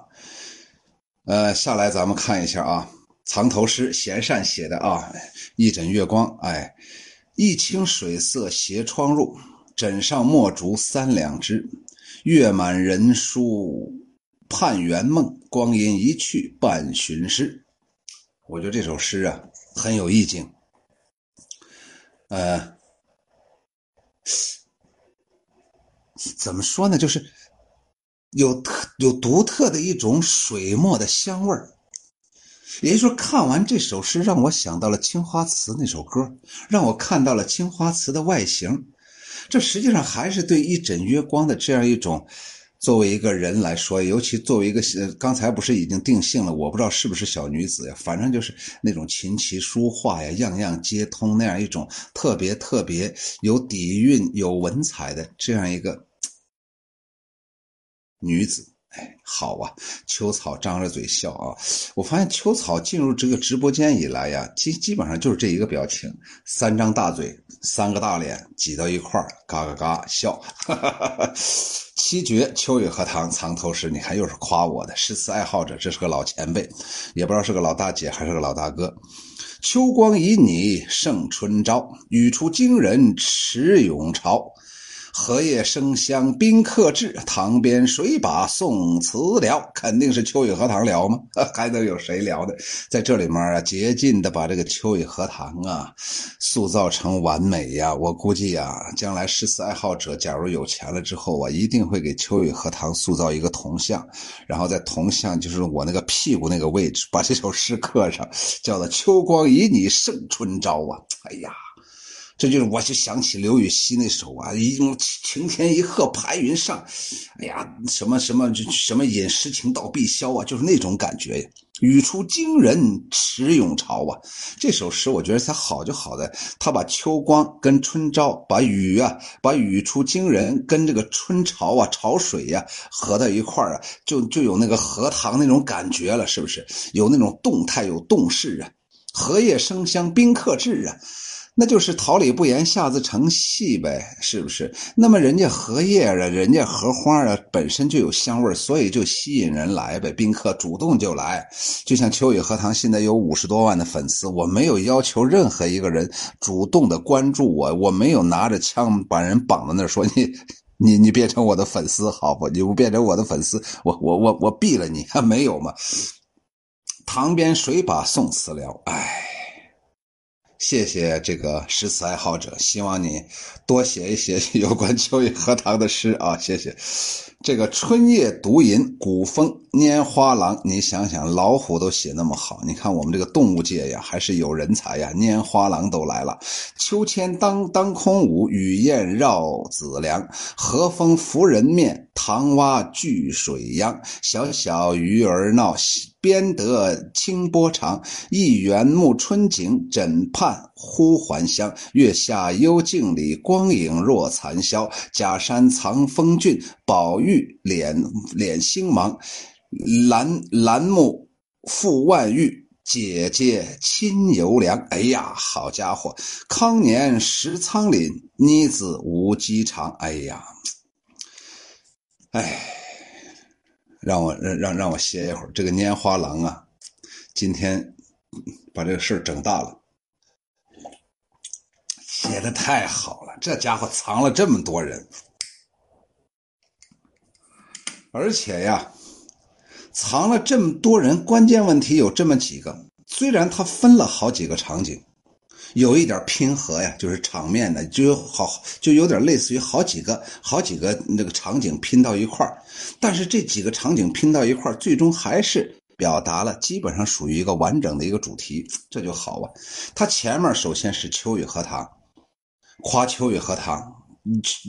呃，下来咱们看一下啊，藏头诗闲善写的啊，一枕月光，哎，一清水色斜窗入，枕上墨竹三两枝，月满人书。盼圆梦，光阴一去半寻诗。我觉得这首诗啊很有意境。呃，怎么说呢？就是有特有独特的一种水墨的香味儿。也就是说，看完这首诗，让我想到了青花瓷那首歌，让我看到了青花瓷的外形。这实际上还是对一枕月光的这样一种。作为一个人来说，尤其作为一个刚才不是已经定性了，我不知道是不是小女子呀，反正就是那种琴棋书画呀，样样皆通那样一种特别特别有底蕴、有文采的这样一个女子。哎，好啊！秋草张着嘴笑啊！我发现秋草进入这个直播间以来呀，基基本上就是这一个表情：三张大嘴，三个大脸挤到一块儿，嘎嘎嘎笑。[laughs] 七绝秋雨荷塘藏头诗，你看又是夸我的诗词爱好者，这是个老前辈，也不知道是个老大姐还是个老大哥。秋光旖旎胜春朝，语出惊人驰永朝。荷叶生香宾客至，塘边谁把宋词聊？肯定是秋雨荷塘聊吗？[laughs] 还能有谁聊的？在这里面啊，竭尽的把这个秋雨荷塘啊，塑造成完美呀！我估计呀，将来诗词爱好者假如有钱了之后啊，一定会给秋雨荷塘塑造一个铜像，然后在铜像就是我那个屁股那个位置，把这首诗刻上，叫做“秋光旖旎胜春朝”啊！哎呀。这就是，我就想起刘禹锡那首啊，一种晴天一鹤排云上，哎呀，什么什么什么引诗情到碧霄啊，就是那种感觉呀。语出惊人驰涌潮啊，这首诗我觉得它好就好在，他把秋光跟春朝，把雨啊，把语出惊人跟这个春潮啊，潮水呀合到一块儿啊，就就有那个荷塘那种感觉了，是不是？有那种动态，有动势啊，荷叶生香宾客至啊。那就是桃李不言，下自成蹊呗，是不是？那么人家荷叶啊，人家荷花啊，本身就有香味所以就吸引人来呗。宾客主动就来，就像秋雨荷塘现在有五十多万的粉丝，我没有要求任何一个人主动的关注我，我没有拿着枪把人绑在那儿说你。你你变成我的粉丝好不？你不变成我的粉丝，我我我我毙了你还没有吗？塘边水把宋词聊，哎，谢谢这个诗词爱好者，希望你多写一写 [laughs] 有关秋雨荷塘的诗啊，谢谢。这个春夜独吟古风拈花郎，你想想，老虎都写那么好，你看我们这个动物界呀，还是有人才呀。拈花郎都来了，秋千当当空舞，雨燕绕子梁，和风拂人面，塘蛙聚水央。小小鱼儿闹，编得清波长。一园暮春景，枕畔呼还乡。月下幽径里，光影若残宵。假山藏风俊，宝玉。脸脸星芒，兰兰木负万玉，姐姐亲犹良。哎呀，好家伙！康年食仓廪，妮子无机长。哎呀，哎，让我让让让我歇一会儿。这个拈花郎啊，今天把这个事儿整大了，写的太好了。这家伙藏了这么多人。而且呀，藏了这么多人，关键问题有这么几个。虽然他分了好几个场景，有一点拼合呀，就是场面的，就有好，就有点类似于好几个、好几个那个场景拼到一块。但是这几个场景拼到一块，最终还是表达了基本上属于一个完整的一个主题，这就好啊。他前面首先是秋雨荷塘，夸秋雨荷塘，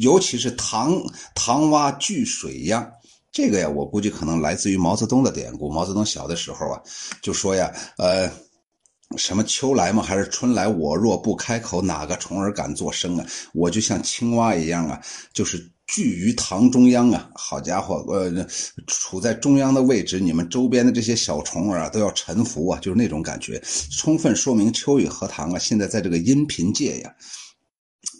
尤其是塘塘蛙聚水央。这个呀，我估计可能来自于毛泽东的典故。毛泽东小的时候啊，就说呀，呃，什么秋来嘛，还是春来？我若不开口，哪个虫儿敢作声啊？我就像青蛙一样啊，就是聚于塘中央啊。好家伙，呃，处在中央的位置，你们周边的这些小虫儿啊，都要臣服啊，就是那种感觉，充分说明秋雨荷塘啊，现在在这个音频界呀。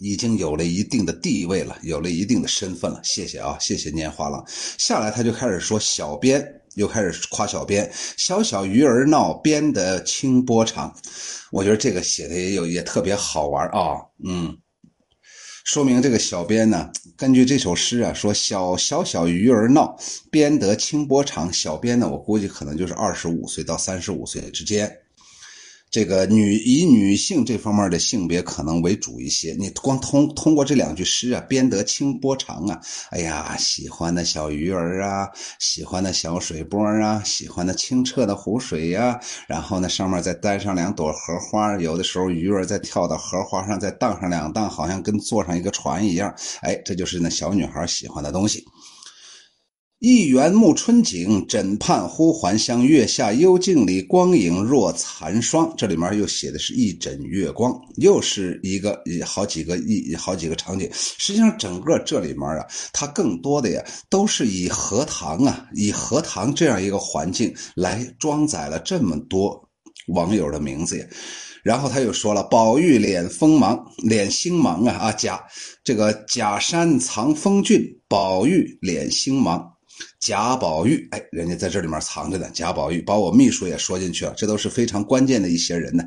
已经有了一定的地位了，有了一定的身份了。谢谢啊，谢谢拈花了。下来他就开始说小编，又开始夸小编。小小鱼儿闹，编得清波长。我觉得这个写的也有，也特别好玩啊。嗯，说明这个小编呢，根据这首诗啊，说小小小鱼儿闹，编得清波长。小编呢，我估计可能就是二十五岁到三十五岁之间。这个女以女性这方面的性别可能为主一些。你光通通过这两句诗啊，编得清波长啊，哎呀，喜欢的小鱼儿啊，喜欢的小水波啊，喜欢的清澈的湖水呀，然后呢，上面再带上两朵荷花，有的时候鱼儿再跳到荷花上，再荡上两荡，好像跟坐上一个船一样。哎，这就是那小女孩喜欢的东西。一园暮春景，枕畔忽还乡。月下幽静里，光影若残霜。这里面又写的是一枕月光，又是一个好几个一好几个场景。实际上，整个这里面啊，它更多的呀，都是以荷塘啊，以荷塘这样一个环境来装载了这么多网友的名字呀。然后他又说了：“宝玉脸锋芒，脸星芒啊啊！假这个假山藏风俊，宝玉脸星芒。”贾宝玉，哎，人家在这里面藏着呢。贾宝玉把我秘书也说进去了，这都是非常关键的一些人呢。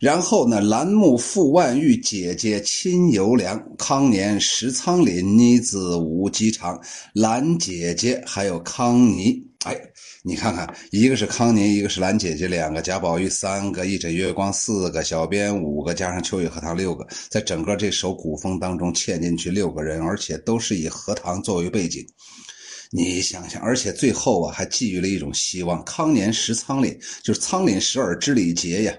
然后呢，兰木负万玉，姐姐亲犹良。康年石仓林，妮子无机长。兰姐姐还有康妮，哎，你看看，一个是康妮，一个是兰姐姐，两个贾宝玉，三个一枕月光，四个小编，五个加上秋雨荷塘，六个，在整个这首古风当中嵌进去六个人，而且都是以荷塘作为背景。你想想，而且最后啊，还寄予了一种希望。康年食仓廪，就是仓廪实而知礼节呀。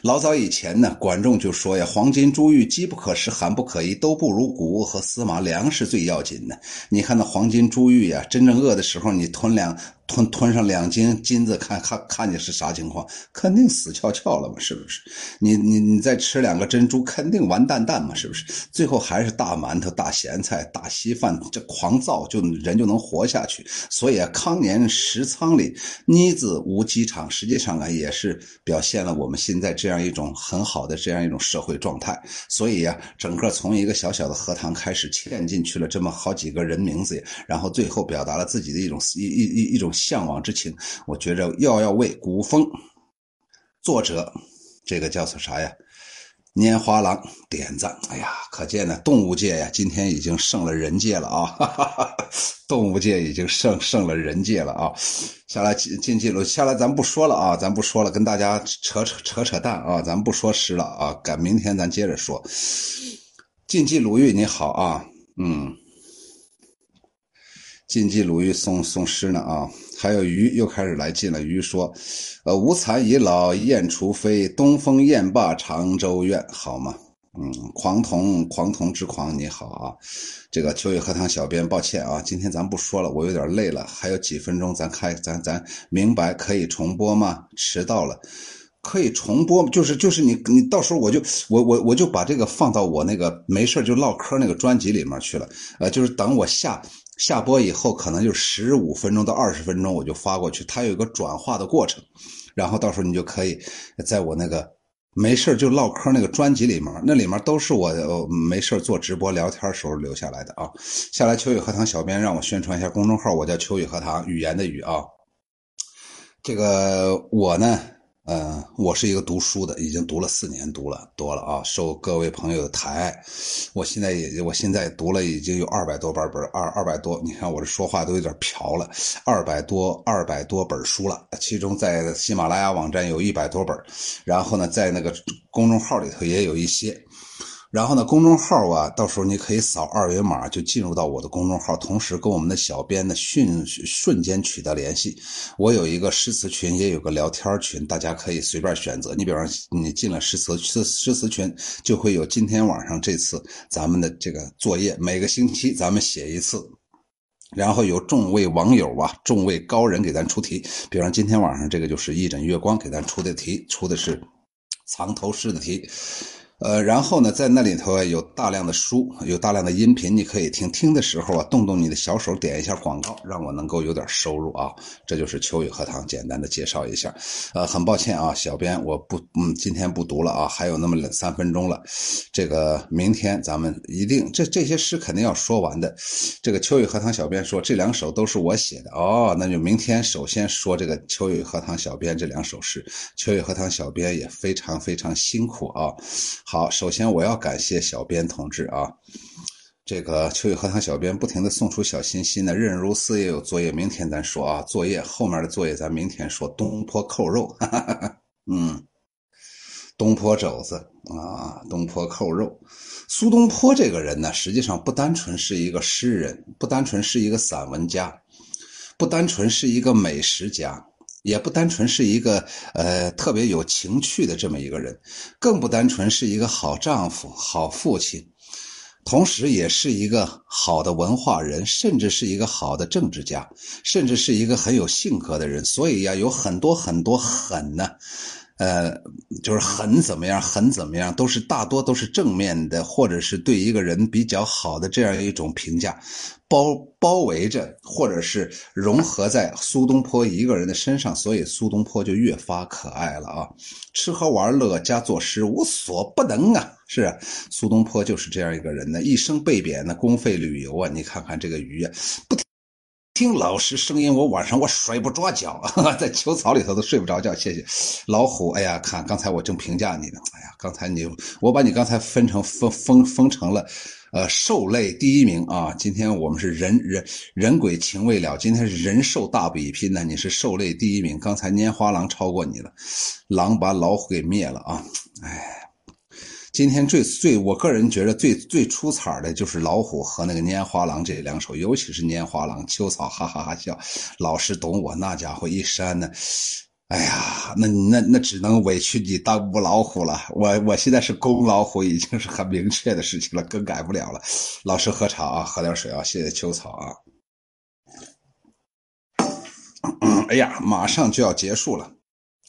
老早以前呢，管仲就说呀：“黄金珠玉，机不可失，寒不可衣，都不如谷物和司马，粮食最要紧呢。你看那黄金珠玉呀，真正饿的时候，你囤粮吞吞上两斤金子，看看看见是啥情况？肯定死翘翘了嘛，是不是？你你你再吃两个珍珠，肯定完蛋蛋嘛，是不是？最后还是大馒头、大咸菜、大稀饭，这狂造就人就能活下去。所以啊，康年食仓里妮子无机场，实际上啊也是表现了我们现在这样一种很好的这样一种社会状态。所以呀，整个从一个小小的荷塘开始嵌进去了这么好几个人名字，然后最后表达了自己的一种一一一一种。向往之情，我觉着要要为古风作者，这个叫做啥呀？拈花郎点赞。哎呀，可见呢，动物界呀，今天已经胜了人界了啊！哈哈哈动物界已经胜胜了人界了啊！下来进进记录，下来咱不说了啊，咱不说了，跟大家扯扯扯扯淡啊，咱不说诗了啊，改明天咱接着说。晋冀鲁豫你好啊，嗯。晋冀鲁豫送送诗呢啊，还有鱼又开始来劲了。鱼说：“呃，无蚕已老燕雏飞，东风雁罢长洲怨，好吗？”嗯，狂童狂童之狂你好啊，这个秋雨荷塘小编，抱歉啊，今天咱不说了，我有点累了，还有几分钟，咱开咱咱明白可以重播吗？迟到了，可以重播，就是就是你你到时候我就我我我就把这个放到我那个没事就唠嗑那个专辑里面去了，呃，就是等我下。下播以后可能就十五分钟到二十分钟，我就发过去，它有一个转化的过程，然后到时候你就可以在我那个没事就唠嗑那个专辑里面，那里面都是我没事做直播聊天时候留下来的啊。下来秋雨荷塘小编让我宣传一下公众号，我叫秋雨荷塘，语言的语啊。这个我呢。嗯，我是一个读书的，已经读了四年，读了多了啊，受各位朋友的抬爱。我现在也，我现在读了已经有二百多本本，二二百多，你看我这说话都有点瓢了，二百多二百多本书了，其中在喜马拉雅网站有一百多本，然后呢，在那个公众号里头也有一些。然后呢，公众号啊，到时候你可以扫二维码就进入到我的公众号，同时跟我们的小编呢迅瞬间取得联系。我有一个诗词群，也有个聊天群，大家可以随便选择。你比方你进了诗词诗诗词群，就会有今天晚上这次咱们的这个作业，每个星期咱们写一次，然后有众位网友啊，众位高人给咱出题。比方今天晚上这个就是一枕月光给咱出的题，出的是藏头诗的题。呃，然后呢，在那里头啊，有大量的书，有大量的音频，你可以听。听的时候啊，动动你的小手，点一下广告，让我能够有点收入啊。这就是秋雨荷塘简单的介绍一下。呃，很抱歉啊，小编我不，嗯，今天不读了啊，还有那么两三分钟了。这个明天咱们一定，这这些诗肯定要说完的。这个秋雨荷塘小编说，这两首都是我写的哦，那就明天首先说这个秋雨荷塘小编这两首诗。秋雨荷塘小编也非常非常辛苦啊。好，首先我要感谢小编同志啊，这个秋雨荷塘小编不停的送出小心心呢。任如斯也有作业，明天咱说啊，作业后面的作业咱明天说。东坡扣肉，哈哈哈嗯，东坡肘子啊，东坡扣肉。苏东坡这个人呢，实际上不单纯是一个诗人，不单纯是一个散文家，不单纯是一个美食家。也不单纯是一个呃特别有情趣的这么一个人，更不单纯是一个好丈夫、好父亲，同时也是一个好的文化人，甚至是一个好的政治家，甚至是一个很有性格的人。所以呀，有很多很多狠呢。呃，就是很怎么样，很怎么样，都是大多都是正面的，或者是对一个人比较好的这样一种评价，包包围着，或者是融合在苏东坡一个人的身上，所以苏东坡就越发可爱了啊！吃喝玩乐加作诗，无所不能啊！是啊，苏东坡就是这样一个人呢，一生被贬呢，公费旅游啊，你看看这个鱼啊，不。听老师声音，我晚上我睡不着觉，[laughs] 在秋草里头都睡不着觉。谢谢老虎。哎呀，看刚才我正评价你呢。哎呀，刚才你我把你刚才分成分封封成了，呃，兽类第一名啊。今天我们是人人人鬼情未了，今天是人兽大比拼呢。你是兽类第一名，刚才拈花狼超过你了，狼把老虎给灭了啊！哎。今天最最，我个人觉得最最出彩的就是老虎和那个拈花郎这两首，尤其是拈花郎，秋草哈哈哈笑，老师懂我，那家伙一扇呢，哎呀，那那那只能委屈你当母老虎了。我我现在是公老虎，已经是很明确的事情了，更改不了了。老师喝茶啊，喝点水啊，谢谢秋草啊。哎呀，马上就要结束了。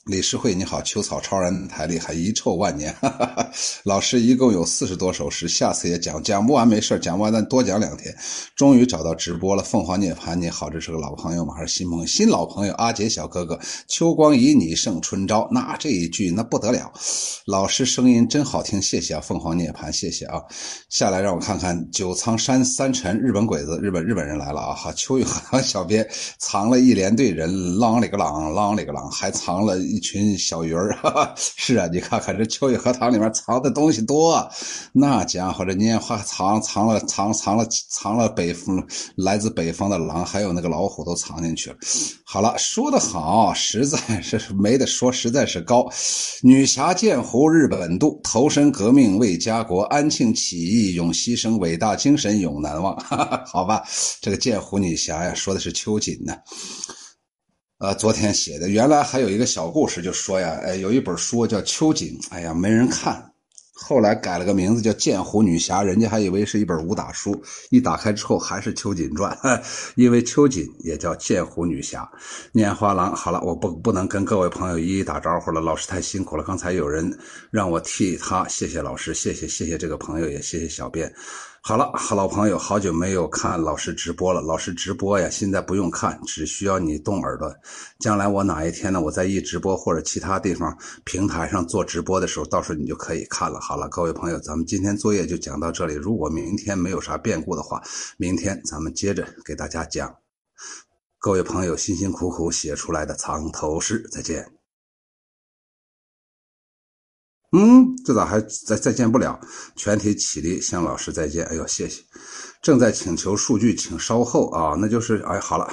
李世慧，你好，秋草超然太厉害，遗臭万年。哈哈哈。老师一共有四十多首诗，下次也讲，讲不完没事讲不完咱多讲两天。终于找到直播了，凤凰涅槃，你好，这是个老朋友吗？还是新朋友？新老朋友，阿杰小哥哥，秋光旖旎胜春朝，那这一句那不得了。老师声音真好听，谢谢啊，凤凰涅槃，谢谢啊。下来让我看看九仓山三臣，日本鬼子，日本日本人来了啊！哈，秋雨荷塘小编藏了一连队人，啷里个啷，啷里个啷，还藏了。一群小鱼儿，[laughs] 是啊，你看看这秋雨荷塘里面藏的东西多，那家伙这拈花藏藏了藏藏了藏了北风来自北方的狼，还有那个老虎都藏进去了。好了，说得好，实在是没得说，实在是高。女侠剑湖日本渡，投身革命为家国，安庆起义永牺牲，伟大精神永难忘。[laughs] 好吧，这个剑湖女侠呀，说的是秋瑾呢。呃，昨天写的，原来还有一个小故事，就说呀，哎，有一本书叫《秋瑾》，哎呀，没人看，后来改了个名字叫《剑湖女侠》，人家还以为是一本武打书，一打开之后还是《秋瑾传》，[laughs] 因为秋瑾也叫剑湖女侠。拈花郎，好了，我不不能跟各位朋友一一打招呼了，老师太辛苦了。刚才有人让我替他，谢谢老师，谢谢谢谢这个朋友，也谢谢小编。好了，好老朋友，好久没有看老师直播了。老师直播呀，现在不用看，只需要你动耳朵。将来我哪一天呢，我在一直播或者其他地方平台上做直播的时候，到时候你就可以看了。好了，各位朋友，咱们今天作业就讲到这里。如果明天没有啥变故的话，明天咱们接着给大家讲。各位朋友辛辛苦苦写出来的藏头诗，再见。嗯，这咋还再再见不了？全体起立，向老师再见。哎呦，谢谢。正在请求数据，请稍后啊。那就是，哎，好了。